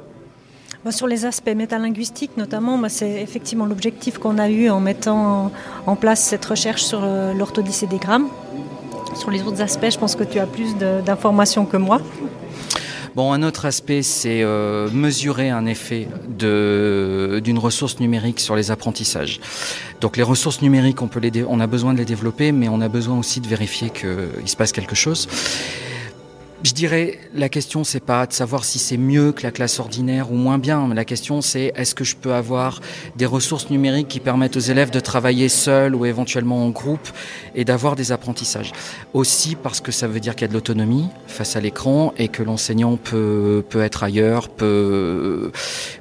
Sur les aspects métalinguistiques notamment, c'est effectivement l'objectif qu'on a eu en mettant en place cette recherche sur euh, l'orthodicédégramme. Sur les autres aspects, je pense que tu as plus d'informations que moi. Bon, un autre aspect, c'est euh, mesurer un effet d'une ressource numérique sur les apprentissages. Donc les ressources numériques, on, peut les on a besoin de les développer, mais on a besoin aussi de vérifier qu'il se passe quelque chose. Je dirais, la question, c'est pas de savoir si c'est mieux que la classe ordinaire ou moins bien. La question, c'est est-ce que je peux avoir des ressources numériques qui permettent aux élèves de travailler seuls ou éventuellement en groupe et d'avoir des apprentissages? Aussi parce que ça veut dire qu'il y a de l'autonomie face à l'écran et que l'enseignant peut, peut être ailleurs, peut,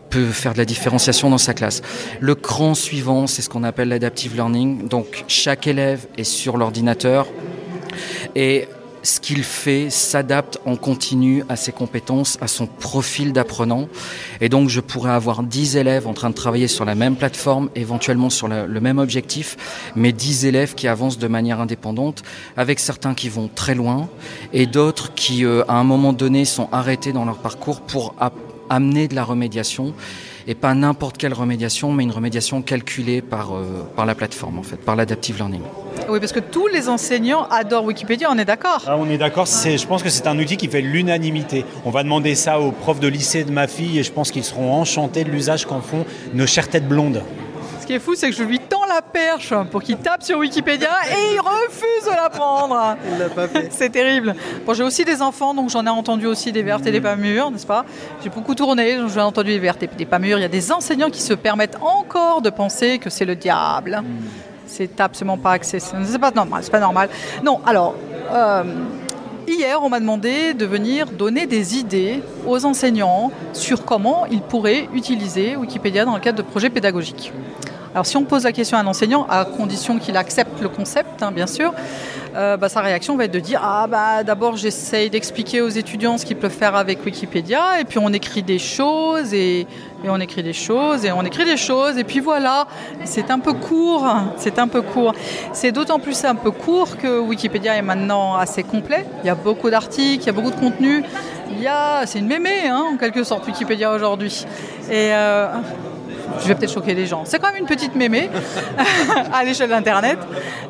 peut faire de la différenciation dans sa classe. Le cran suivant, c'est ce qu'on appelle l'adaptive learning. Donc, chaque élève est sur l'ordinateur et ce qu'il fait s'adapte en continu à ses compétences, à son profil d'apprenant. Et donc, je pourrais avoir 10 élèves en train de travailler sur la même plateforme, éventuellement sur le même objectif, mais 10 élèves qui avancent de manière indépendante, avec certains qui vont très loin et d'autres qui, euh, à un moment donné, sont arrêtés dans leur parcours pour amener de la remédiation et pas n'importe quelle remédiation, mais une remédiation calculée par, euh, par la plateforme, en fait, par l'adaptive learning. Oui, parce que tous les enseignants adorent Wikipédia, on est d'accord ah, On est d'accord, je pense que c'est un outil qui fait l'unanimité. On va demander ça aux profs de lycée de ma fille et je pense qu'ils seront enchantés de l'usage qu'en font nos chères têtes blondes. Ce qui est fou, c'est que je lui tends la perche pour qu'il tape sur Wikipédia et il refuse de la prendre. Il l'a pas fait. C'est terrible. Bon, j'ai aussi des enfants, donc j'en ai entendu aussi des vertes et des pas mûres, n'est-ce pas? J'ai beaucoup tourné, donc j'ai entendu des vertes et des pas mûres. Il y a des enseignants qui se permettent encore de penser que c'est le diable. Hmm. C'est absolument pas accessible. C'est pas normal. C'est pas normal. Non. Alors. Euh, hier, on m'a demandé de venir donner des idées aux enseignants sur comment ils pourraient utiliser Wikipédia dans le cadre de projets pédagogiques. Alors si on pose la question à un enseignant, à condition qu'il accepte le concept, hein, bien sûr, euh, bah, sa réaction va être de dire ah bah d'abord j'essaye d'expliquer aux étudiants ce qu'ils peuvent faire avec Wikipédia et puis on écrit des choses et, on écrit des choses et on écrit des choses et puis voilà. C'est un peu court c'est un peu court. C'est d'autant plus un peu court que Wikipédia est maintenant assez complet. Il y a beaucoup d'articles il y a beaucoup de contenu. Il y a c'est une mémé hein, en quelque sorte Wikipédia aujourd'hui. Euh, je vais peut-être choquer les gens. C'est quand même une petite mémé à l'échelle d'Internet.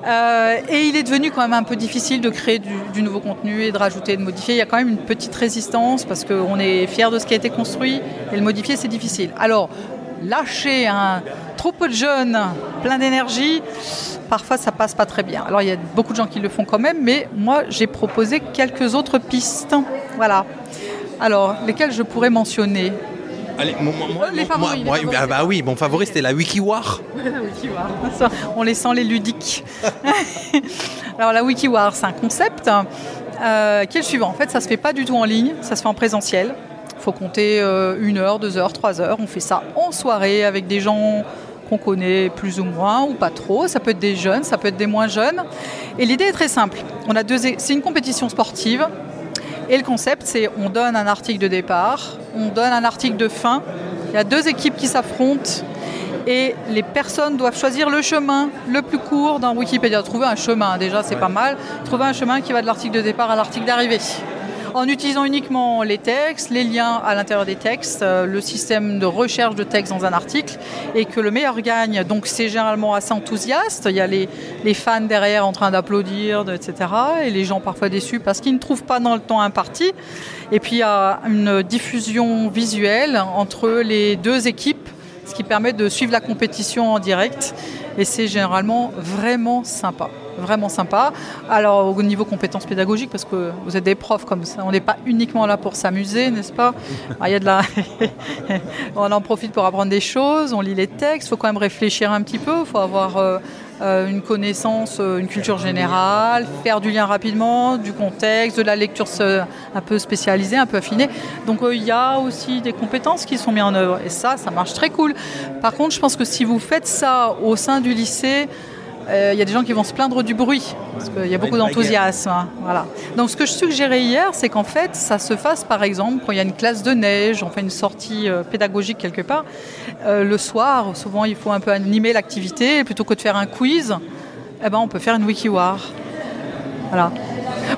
Euh, et il est devenu quand même un peu difficile de créer du, nouveau contenu et de rajouter de modifier. Il y a quand même une petite résistance parce qu'on est fier de ce qui a été construit et le modifier, c'est difficile. Alors, lâcher un troupeau de jeunes plein d'énergie, parfois ça passe pas très bien. Alors il y a beaucoup de gens qui le font quand même, mais moi j'ai proposé quelques autres pistes. Voilà. Alors, lesquelles je pourrais mentionner? Allez, moi, les favoris, ah bah oui, mon favori c'était la WikiWar. la WikiWar. On les sent les ludiques. Alors la WikiWar, c'est un concept euh, qui est le suivant. En fait, ça se fait pas du tout en ligne, ça se fait en présentiel. Il faut compter euh, une heure, deux heures, trois heures. On fait ça en soirée avec des gens qu'on connaît plus ou moins ou pas trop. Ça peut être des jeunes, ça peut être des moins jeunes. Et l'idée est très simple. On a deux, c'est une compétition sportive et le concept, c'est on donne un article de départ, on donne un article de fin. Il y a deux équipes qui s'affrontent et les personnes doivent choisir le chemin le plus court dans Wikipédia. Trouver un chemin, déjà, c'est pas mal. Trouver un chemin qui va de l'article de départ à l'article d'arrivée en utilisant uniquement les textes, les liens à l'intérieur des textes, euh, le système de recherche de texte dans un article, et que le meilleur gagne. Donc c'est généralement assez enthousiaste. Il y a les, fans derrière en train d'applaudir, etc. Et les gens parfois déçus parce qu'ils ne trouvent pas dans le temps imparti. Et puis il y a une diffusion visuelle entre les deux équipes, ce qui permet de suivre la compétition en direct. Et c'est généralement vraiment sympa. Vraiment sympa. Alors au niveau compétences pédagogiques, parce que vous êtes des profs comme ça, on n'est pas uniquement là pour s'amuser, n'est-ce pas? Ah, Il y a de la... on en profite pour apprendre des choses, on lit les textes, il faut quand même réfléchir un petit peu, il faut avoir euh, euh, une connaissance, euh, une culture générale, faire du lien rapidement, du contexte, de la lecture un peu spécialisée, un peu affinée. Donc il y a aussi des compétences qui sont mises en œuvre et ça, ça marche très cool. Par contre, je pense que si vous faites ça au sein du lycée, il euh, y a des gens qui vont se plaindre du bruit, parce qu'il y a beaucoup d'enthousiasme. Hein, voilà. Donc ce que je suggérais hier, c'est qu'en fait, ça se fasse par exemple quand il y a une classe de neige, on fait une sortie euh, pédagogique quelque part. Euh, le soir, souvent il faut un peu animer l'activité, plutôt que de faire un quiz, eh ben, on peut faire une WikiWar. Voilà.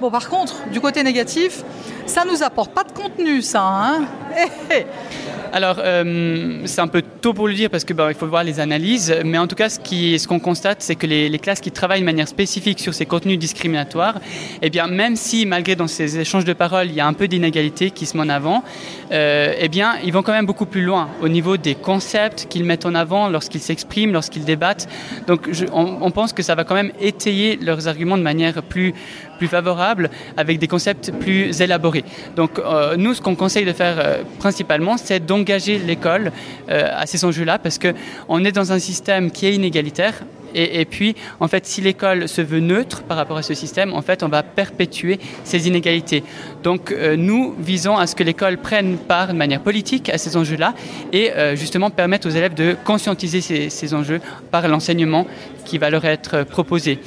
Bon, par contre, du côté négatif, ça nous apporte pas de contenu, ça. Hein. Alors, euh, c'est un peu tôt pour le dire parce qu'il il faut voir les analyses, mais en tout cas, ce qu'on constate, c'est que les, classes qui travaillent de manière spécifique sur ces contenus discriminatoires, eh bien, même si malgré dans ces échanges de paroles, il y a un peu d'inégalité qui se met en avant, euh, eh bien, ils vont quand même beaucoup plus loin au niveau des concepts qu'ils mettent en avant lorsqu'ils s'expriment, lorsqu'ils débattent. Donc, on, pense que ça va quand même étayer leurs arguments de manière plus, plus favorable, avec des concepts plus élaborés. Donc, euh, nous, ce qu'on conseille de faire principalement, c'est donc engager l'école euh, à ces enjeux-là parce qu'on est dans un système qui est inégalitaire. Et, puis, en fait, si l'école se veut neutre par rapport à ce système, en fait, on va perpétuer ces inégalités. Donc, euh, nous visons à ce que l'école prenne part de manière politique à ces enjeux-là et euh, justement permettre aux élèves de conscientiser ces, ces enjeux par l'enseignement qui va leur être proposé.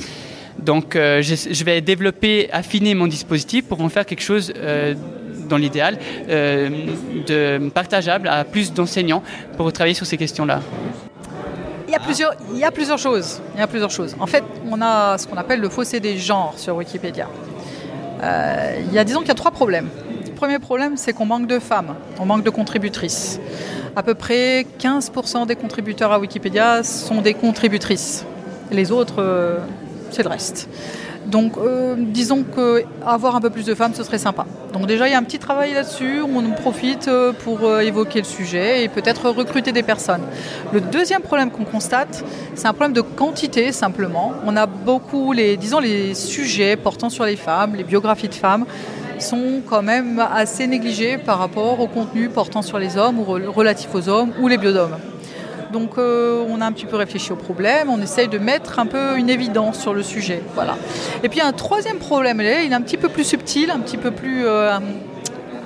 Donc, je, je, vais développer, affiner mon dispositif pour en faire quelque chose dans l'idéal, euh, partageable à plus d'enseignants pour travailler sur ces questions-là. Il y, a plusieurs, il y a plusieurs choses. Il y a plusieurs choses. En fait, on a ce qu'on appelle le fossé des genres sur Wikipédia. Euh, il y a, disons qu'il y a trois problèmes. Le premier problème, c'est qu'on manque de femmes, on manque de contributrices. À peu près 15% des contributeurs à Wikipédia sont des contributrices. Les autres, euh, c'est le reste. Donc euh, disons qu'avoir un peu plus de femmes, ce serait sympa. Donc déjà, il y a un petit travail là-dessus, on en profite euh, pour euh, évoquer le sujet et peut-être recruter des personnes. Le deuxième problème qu'on constate, c'est un problème de quantité simplement. On a beaucoup, les, disons, les sujets portant sur les femmes, les biographies de femmes, sont quand même assez négligés par rapport au contenu portant sur les hommes ou relatifs aux hommes ou les biodomes. Donc euh, on a un petit peu réfléchi au problème, on essaye de mettre un peu une évidence sur le sujet. Voilà. Et puis un troisième problème, il est un petit peu plus subtil, un petit peu plus euh,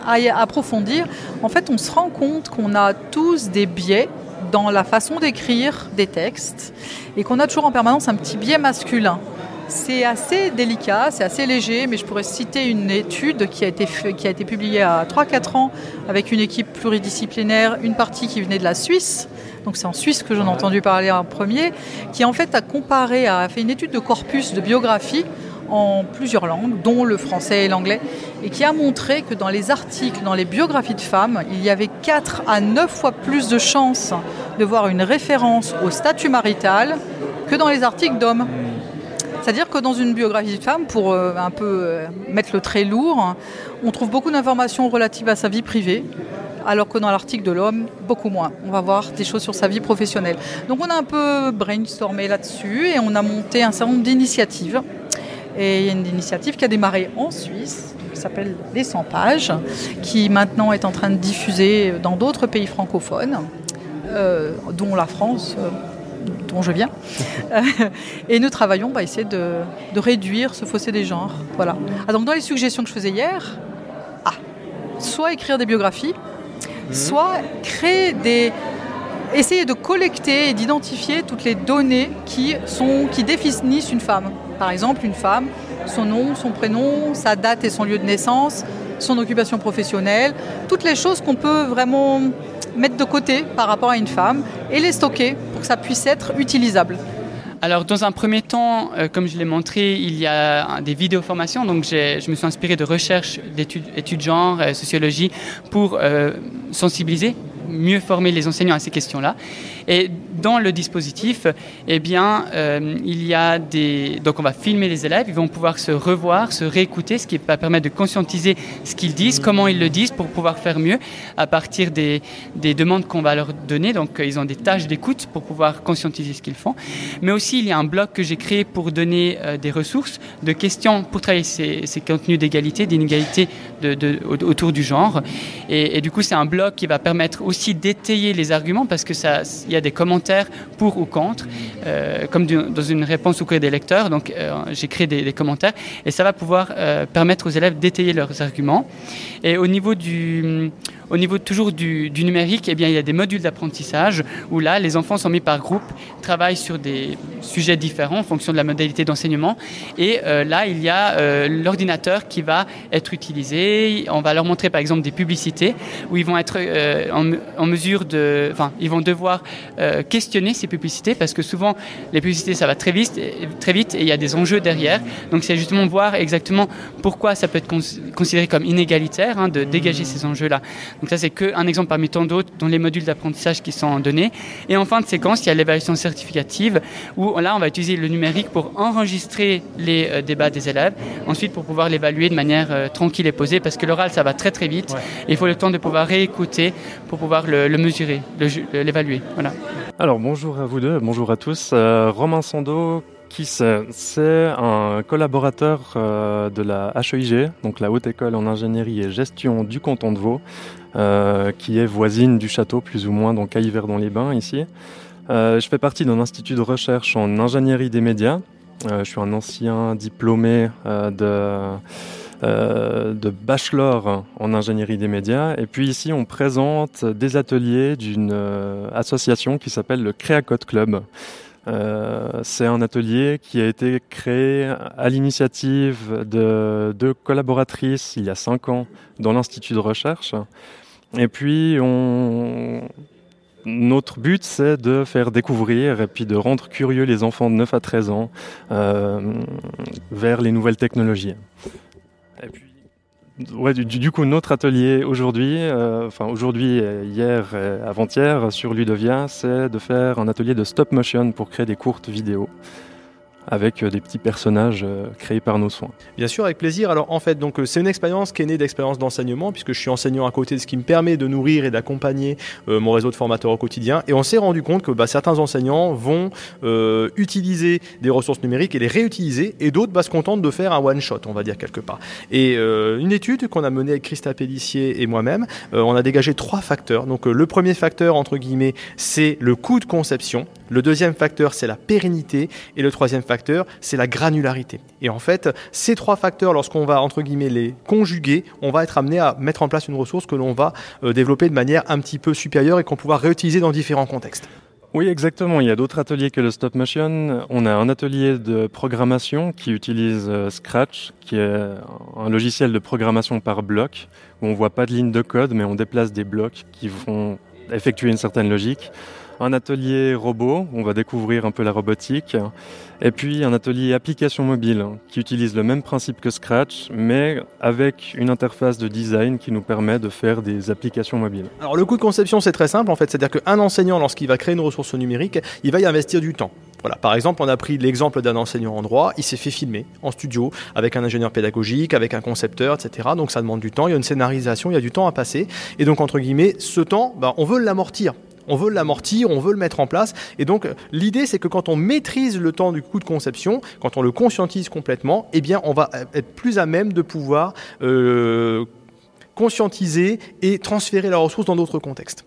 à approfondir. En fait, on se rend compte qu'on a tous des biais dans la façon d'écrire des textes et qu'on a toujours en permanence un petit biais masculin. C'est assez délicat, c'est assez léger, mais je pourrais citer une étude qui a été, qui a été publiée à 3-4 ans avec une équipe pluridisciplinaire, une partie qui venait de la Suisse, donc c'est en Suisse que j'en ai entendu parler en premier, qui en fait a comparé, a fait une étude de corpus de biographie en plusieurs langues, dont le français et l'anglais, et qui a montré que dans les articles, dans les biographies de femmes, il y avait 4 à 9 fois plus de chances de voir une référence au statut marital que dans les articles d'hommes. C'est-à-dire que dans une biographie de femme, pour euh, un peu euh, mettre le trait lourd, on trouve beaucoup d'informations relatives à sa vie privée, alors que dans l'article de l'homme, beaucoup moins. On va voir des choses sur sa vie professionnelle. Donc on a un peu brainstormé là-dessus et on a monté un certain nombre d'initiatives. Et il y a une initiative qui a démarré en Suisse, qui s'appelle Les 100 pages, qui maintenant est en train de diffuser dans d'autres pays francophones, euh, dont la France. Euh, dont je viens. et nous travaillons à essayer de, de, réduire ce fossé des genres. Voilà. Ah, donc dans les suggestions que je faisais hier, ah, soit écrire des biographies, Mhm. soit créer des essayer de collecter et d'identifier toutes les données qui, qui définissent une femme. Par exemple, une femme, son nom, son prénom, sa date et son lieu de naissance, son occupation professionnelle, toutes les choses qu'on peut vraiment mettre de côté par rapport à une femme et les stocker pour que ça puisse être utilisable. Alors, dans un premier temps, euh, comme je l'ai montré, il y a des vidéos formations. Donc, je me suis inspiré de recherches d'études études genre, euh, sociologie, pour euh, sensibiliser mieux former les enseignants à ces questions-là. Et dans le dispositif, eh bien, euh, il y a des... Donc on va filmer les élèves, ils vont pouvoir se revoir, se réécouter, ce qui va permettre de conscientiser ce qu'ils disent, comment ils le disent pour pouvoir faire mieux à partir des, des demandes qu'on va leur donner. Donc ils ont des tâches d'écoute pour pouvoir conscientiser ce qu'ils font. Mais aussi, il y a un bloc que j'ai créé pour donner des ressources, de questions pour travailler ces, ces contenus d'égalité, d'inégalité autour du genre. Et, du coup, c'est un blog qui va permettre aussi d'étayer les arguments parce que ça, il y a des commentaires pour ou contre, euh, comme dans une réponse au courrier des lecteurs. Donc, euh, j'ai créé des, commentaires et ça va pouvoir euh, permettre aux élèves d'étayer leurs arguments. Et au niveau du au niveau toujours du, numérique, eh bien, il y a des modules d'apprentissage où là, les enfants sont mis par groupe, travaillent sur des sujets différents en fonction de la modalité d'enseignement. Et euh, là, il y a euh, l'ordinateur qui va être utilisé. On va leur montrer par exemple des publicités où ils vont être euh, en, mesure de, enfin, ils vont devoir questionner ces publicités parce que souvent les publicités ça va très vite, très vite et il y a des enjeux derrière. Donc c'est justement voir exactement pourquoi ça peut être considéré comme inégalitaire hein, de dégager ces enjeux-là. Donc ça, c'est qu'un exemple parmi tant d'autres dans les modules d'apprentissage qui sont donnés. Et en fin de séquence, il y a l'évaluation certificative où là, on va utiliser le numérique pour enregistrer les euh, débats des élèves, ensuite pour pouvoir l'évaluer de manière euh, tranquille et posée, parce que l'oral, ça va très très vite. il faut le temps de pouvoir réécouter pour pouvoir le, mesurer, l'évaluer. Voilà. Alors bonjour à vous deux, bonjour à tous. Euh, Romain Sando, qui c'est? C'est un collaborateur de la HEIG, donc la Haute École en Ingénierie et Gestion du canton de Vaud, euh, qui est voisine du château, plus ou moins, donc à Yverdon-les-Bains, ici. Euh, je fais partie d'un institut de recherche en ingénierie des médias. Euh, je suis un ancien diplômé de, de bachelor en ingénierie des médias. Et puis ici, on présente des ateliers d'une association qui s'appelle le Créacode Club. C'est un atelier qui a été créé à l'initiative de deux collaboratrices il y a cinq ans dans l'institut de recherche. Et puis, on... notre but, c'est de faire découvrir et puis de rendre curieux les enfants de 9 à 13 ans euh, vers les nouvelles technologies. Et puis, ouais, du, coup, notre atelier aujourd'hui, euh, enfin aujourd'hui, hier et avant-hier sur Ludovia, c'est de faire un atelier de stop motion pour créer des courtes vidéos avec euh, des petits personnages euh, créés par nos soins. Bien sûr, avec plaisir. Alors en fait, euh, c'est une expérience qui est née d'expérience d'enseignement, puisque je suis enseignant à côté, de ce qui me permet de nourrir et d'accompagner mon réseau de formateurs au quotidien. Et on s'est rendu compte que bah, certains enseignants vont utiliser des ressources numériques et les réutiliser, et d'autres bah, se contentent de faire un one shot, on va dire quelque part. Et une étude qu'on a menée avec Christa Pellissier et moi-même, on a dégagé trois facteurs. Donc le premier facteur entre guillemets, c'est le coût de conception. Le deuxième facteur, c'est la pérennité. Et le troisième facteur, c'est la granularité. Et en fait, ces trois facteurs, lorsqu'on va, entre guillemets, les conjuguer, on va être amené à mettre en place une ressource que l'on va euh, développer de manière un petit peu supérieure et qu'on pourra réutiliser dans différents contextes. Oui, exactement. Il y a d'autres ateliers que le stop motion. On a un atelier de programmation qui utilise euh, Scratch, qui est un logiciel de programmation par bloc, où on voit pas de ligne de code, mais on déplace des blocs qui vont effectuer une certaine logique un atelier robot, on va découvrir un peu la robotique, et puis un atelier application mobile qui utilise le même principe que Scratch, mais avec une interface de design qui nous permet de faire des applications mobiles. Alors le coût de conception c'est très simple en fait, c'est-à-dire qu'un enseignant lorsqu'il va créer une ressource numérique, il va y investir du temps. Voilà, par exemple, on a pris l'exemple d'un enseignant en droit, il s'est fait filmer en studio avec un ingénieur pédagogique, avec un concepteur, etc. Donc ça demande du temps, il y a une scénarisation, il y a du temps à passer. Et donc, entre guillemets, ce temps, ben, on veut l'amortir on veut l'amortir, on veut le mettre en place. Et donc l'idée c'est que quand on maîtrise le temps du coût de conception, quand on le conscientise complètement, eh bien on va être plus à même de pouvoir euh, conscientiser et transférer la ressource dans d'autres contextes.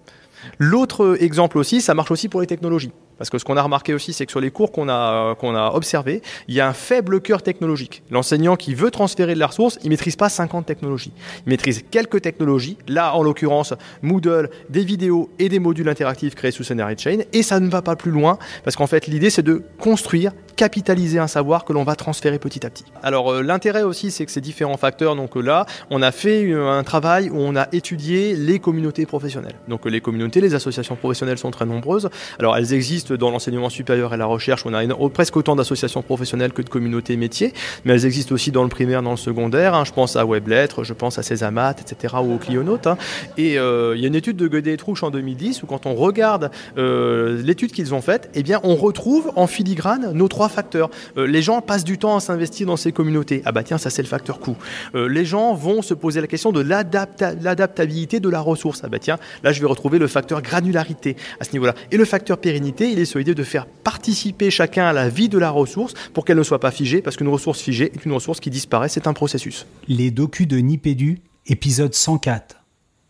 L'autre exemple aussi, ça marche aussi pour les technologies. Parce que ce qu'on a remarqué aussi, c'est que sur les cours qu'on a, qu'on a observés, il y a un faible cœur technologique. L'enseignant qui veut transférer de la ressource, il maîtrise pas 50 technologies. Il maîtrise quelques technologies, là en l'occurrence Moodle, des vidéos et des modules interactifs créés sous Scenario Chain, et ça ne va pas plus loin, parce qu'en fait l'idée c'est de construire, capitaliser un savoir que l'on va transférer petit à petit. Alors euh, l'intérêt aussi c'est que ces différents facteurs, donc euh, là on a fait un travail où on a étudié les communautés professionnelles. Donc les communautés, les associations professionnelles sont très nombreuses. Alors elles existent dans l'enseignement supérieur et la recherche. On a presque autant d'associations professionnelles que de communautés métiers, mais elles existent aussi dans le primaire, dans le secondaire. hein. Je pense à Weblettres, je pense à Césamat, etc., ou au Clionautes. hein. Et euh, il y a une étude de Godet et Trouche en 2010 où quand on regarde euh, l'étude qu'ils ont faite, eh bien, on retrouve en filigrane nos trois facteurs. Euh, les gens passent du temps à s'investir dans ces communautés. Ah bah tiens, ça c'est le facteur coût. Les gens vont se poser la question de l'adapta- l'adaptabilité de la ressource. Ah bah tiens, là je vais retrouver le facteur granularité à ce niveau-là. Et le facteur pérennité, il est sur l'idée de faire participer chacun à la vie de la ressource pour qu'elle ne soit pas figée, parce qu'une ressource figée est une ressource qui disparaît, c'est un processus. Les docus de Nipédu, épisode 104.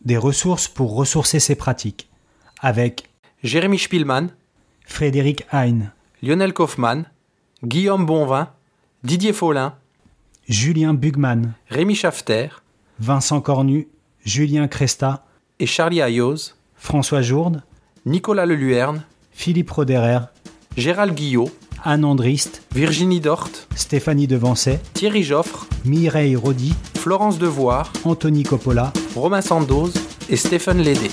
Des ressources pour ressourcer ses pratiques. Avec Jérémy Spielmann, Frédéric Hein, Lionel Kaufmann, Guillaume Bonvin, Didier Follin, Julien Bugman, Rémi Schafter Vincent Cornu, Julien Cresta et Charlie Ayoz, François Jourde, Nicolas Leluerne, Philippe Roderer, Gérald Guillot, Anne Andrist, Virginie Dort, Stéphanie Devancet, Thierry Joffre, Mireille Rodi, Florence Devoire, Anthony Coppola, Romain Sandoz et Stéphane Lédé.